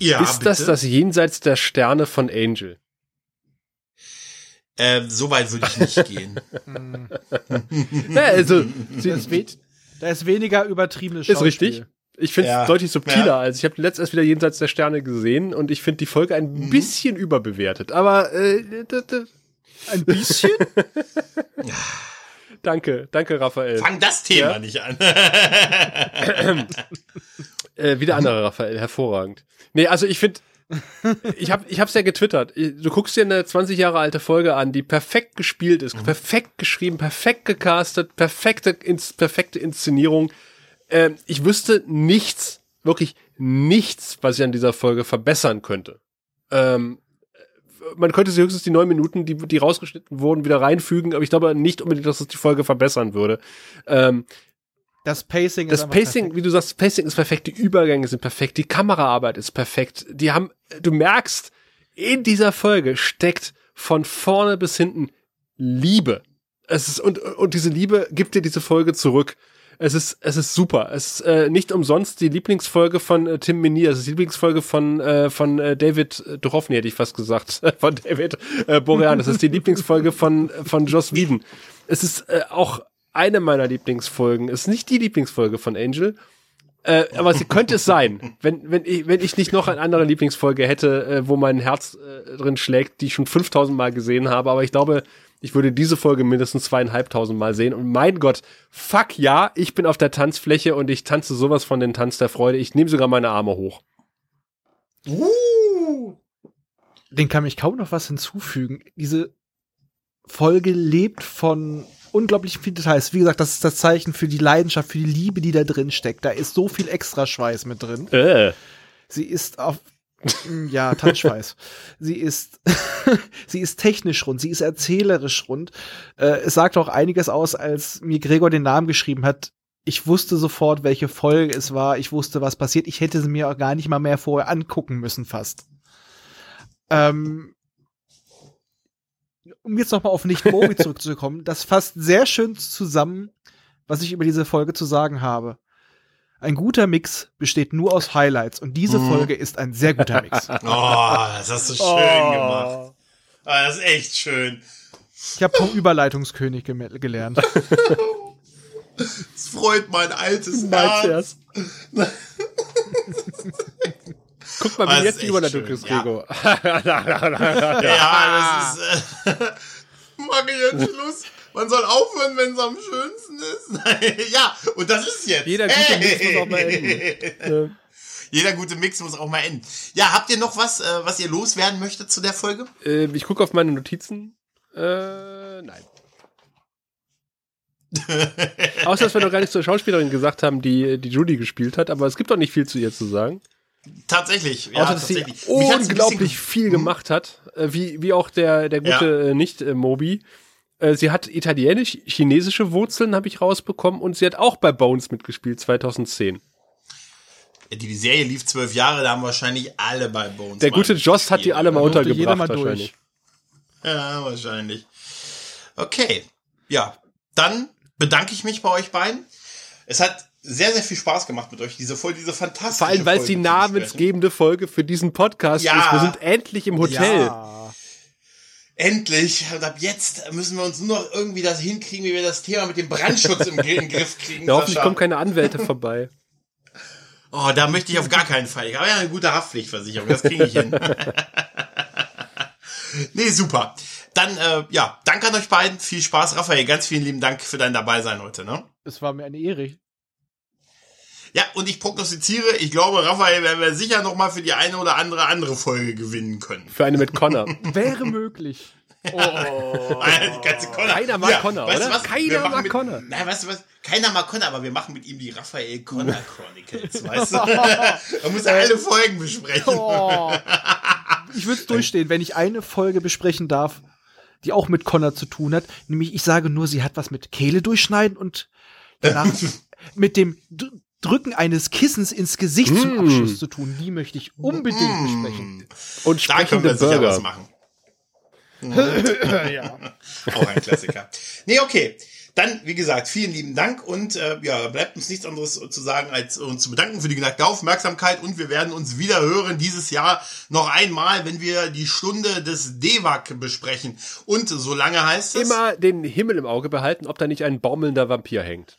Ja, ist das bitte? das Jenseits der Sterne von Angel? Äh, so weit würde ich nicht gehen. <laughs> <laughs> Ja, also, Da ist, we da ist weniger übertriebenes ist richtig. Ich finde es Ja. deutlich subtiler. Ja. Also ich habe letztens erst wieder Jenseits der Sterne gesehen und ich finde die Folge ein bisschen überbewertet. Aber äh, d- d- Ein bisschen? <laughs> danke, danke Raphael. Fang das Thema Ja. nicht an. <clears throat> Äh, wieder anderer <laughs> Raphael, hervorragend. Nee, also ich finde, ich habe ich hab's ja getwittert. Du guckst dir eine 20 Jahre alte Folge an, die perfekt gespielt ist, perfekt geschrieben, perfekt gecastet, perfekte, ins, perfekte Inszenierung. Ähm, ich wüsste nichts, wirklich nichts, was ich an dieser Folge verbessern könnte. Ähm, man könnte sie höchstens die neun Minuten, die, die rausgeschnitten wurden, wieder reinfügen, aber ich glaube nicht unbedingt, dass es die Folge verbessern würde. Ähm, Das Pacing das ist einfach Pacing, perfekt. wie du sagst, das Pacing ist perfekt, die Übergänge sind perfekt, die Kameraarbeit ist perfekt. Die haben, du merkst, in dieser Folge steckt von vorne bis hinten Liebe. Es ist, und, und diese Liebe gibt dir diese Folge zurück. Es ist, es ist super. Es ist äh, nicht umsonst die Lieblingsfolge von äh, Tim Minier. Es ist die Lieblingsfolge von, äh, von äh, David äh, Duchovny, hätte ich fast gesagt. <laughs> von David äh, Borean. Es ist die Lieblingsfolge von, von Joss Whedon. Es ist äh, auch eine meiner Lieblingsfolgen. Es ist nicht die Lieblingsfolge von Angel. Äh, aber sie könnte es sein, wenn, wenn, ich, wenn ich nicht noch eine andere Lieblingsfolge hätte, äh, wo mein Herz äh, drin schlägt, die ich schon 5000 Mal gesehen habe. Aber ich glaube, ich würde diese Folge mindestens zweieinhalbtausend Mal sehen. Und mein Gott, fuck ja, ich bin auf der Tanzfläche und ich tanze sowas von den Tanz der Freude. Ich nehme sogar meine Arme hoch. Uh. Den kann ich kaum noch was hinzufügen. Diese Folge lebt von unglaublich vielen Details. Wie gesagt, das ist das Zeichen für die Leidenschaft, für die Liebe, die da drin steckt. Da ist so viel Extraschweiß mit drin. Äh. Sie ist auf ja, Tanzschweiß. <laughs> sie ist <laughs> sie ist technisch rund, sie ist erzählerisch rund. Äh, es sagt auch einiges aus, als mir Gregor den Namen geschrieben hat. Ich wusste sofort, welche Folge es war. Ich wusste, was passiert. Ich hätte sie mir auch gar nicht mal mehr vorher angucken müssen, fast. Ähm, um jetzt noch mal auf nicht Moby <laughs> zurückzukommen, das fasst sehr schön zusammen, was ich über diese Folge zu sagen habe. Ein guter Mix besteht nur aus Highlights und diese Mhm. Folge ist ein sehr guter Mix. <laughs> Oh, das hast du schön gemacht. Ah, das ist echt schön. Ich habe vom Überleitungskönig gelernt. <laughs> Das freut mein altes Mein Herz. Herz. Guck mal, wie das jetzt die Überleitung ist, ja. Gregor. <laughs> Ja, das ist. Äh, <laughs> mach ich jetzt <laughs> Schluss? Man soll aufhören, wenn es am schönsten ist. ja, und das ist jetzt. Jeder gute Mix muss auch mal enden. Jeder gute Mix muss auch mal enden. Ja, habt ihr noch was, äh, was ihr loswerden möchtet zu der Folge? Äh, ich gucke auf meine Notizen. Äh, nein. Außer, dass wir noch gar nicht zur Schauspielerin gesagt haben, die die Judy gespielt hat, aber es gibt doch nicht viel zu ihr zu sagen. Tatsächlich, ja, Außer, dass sie tatsächlich. Ein unglaublich viel gemacht hat, äh, wie, wie auch der, der gute äh, Nicht-Mobi. Äh, sie hat italienisch-chinesische Wurzeln, habe ich rausbekommen, und sie hat auch bei Bones mitgespielt, 2010. Die Serie lief zwölf Jahre, da haben wahrscheinlich alle bei Bones. Der gute Joss hat die alle mal untergebracht, mal durch. wahrscheinlich. Ja, wahrscheinlich. Okay. Ja, dann bedanke ich mich bei euch beiden. Es hat sehr, sehr viel Spaß gemacht mit euch, diese Folge, diese fantastische Vor allem, weil es die namensgebende Folge für diesen Podcast Ja. ist. Wir sind endlich im Hotel. Ja. Endlich. Und ab jetzt müssen wir uns nur noch irgendwie das hinkriegen, wie wir das Thema mit dem Brandschutz im, Gr- im Griff kriegen. <laughs> Ja, hoffentlich kommen keine Anwälte vorbei. Oh, da möchte ich auf gar keinen Fall. Ich habe ja eine gute Haftpflichtversicherung, das kriege ich hin. <laughs> nee, super. Dann, äh, ja, danke an euch beiden. Viel Spaß, Raphael. Ganz vielen lieben Dank für dein Dabeisein heute, ne? Es war mir eine Ehre. Ja, und ich prognostiziere, ich glaube, Raphael werden wir sicher noch mal für die eine oder andere andere Folge gewinnen können. Für eine mit Connor. <laughs> Wäre möglich. <laughs> die ganze Connor. Keiner mag Connor, weißt du oder? was? Keiner mag mit, Connor. Nein, weißt du was? Keiner mag Connor, aber wir machen mit ihm die Raphael Connor Chronicles, <laughs> weißt du? Man muss ja alle Folgen besprechen. Oh. Ich würde es durchstehen, wenn ich eine Folge besprechen darf, die auch mit Connor zu tun hat. Nämlich, ich sage nur, sie hat was mit Kehle durchschneiden und danach mit dem Drücken eines Kissens ins Gesicht zum Mm. Abschluss zu tun. Die möchte ich unbedingt besprechen. Und Da können wir sprechende sicher was Burger. machen. ja. <laughs> Auch ein Klassiker. Nee, okay. Dann, wie gesagt, vielen lieben Dank und äh, ja, bleibt uns nichts anderes zu sagen, als uns zu bedanken für die geneigte Aufmerksamkeit und wir werden uns wieder hören dieses Jahr noch einmal, wenn wir die Stunde des Devak besprechen. Und solange heißt es... Immer den Himmel im Auge behalten, ob da nicht ein baumelnder Vampir hängt.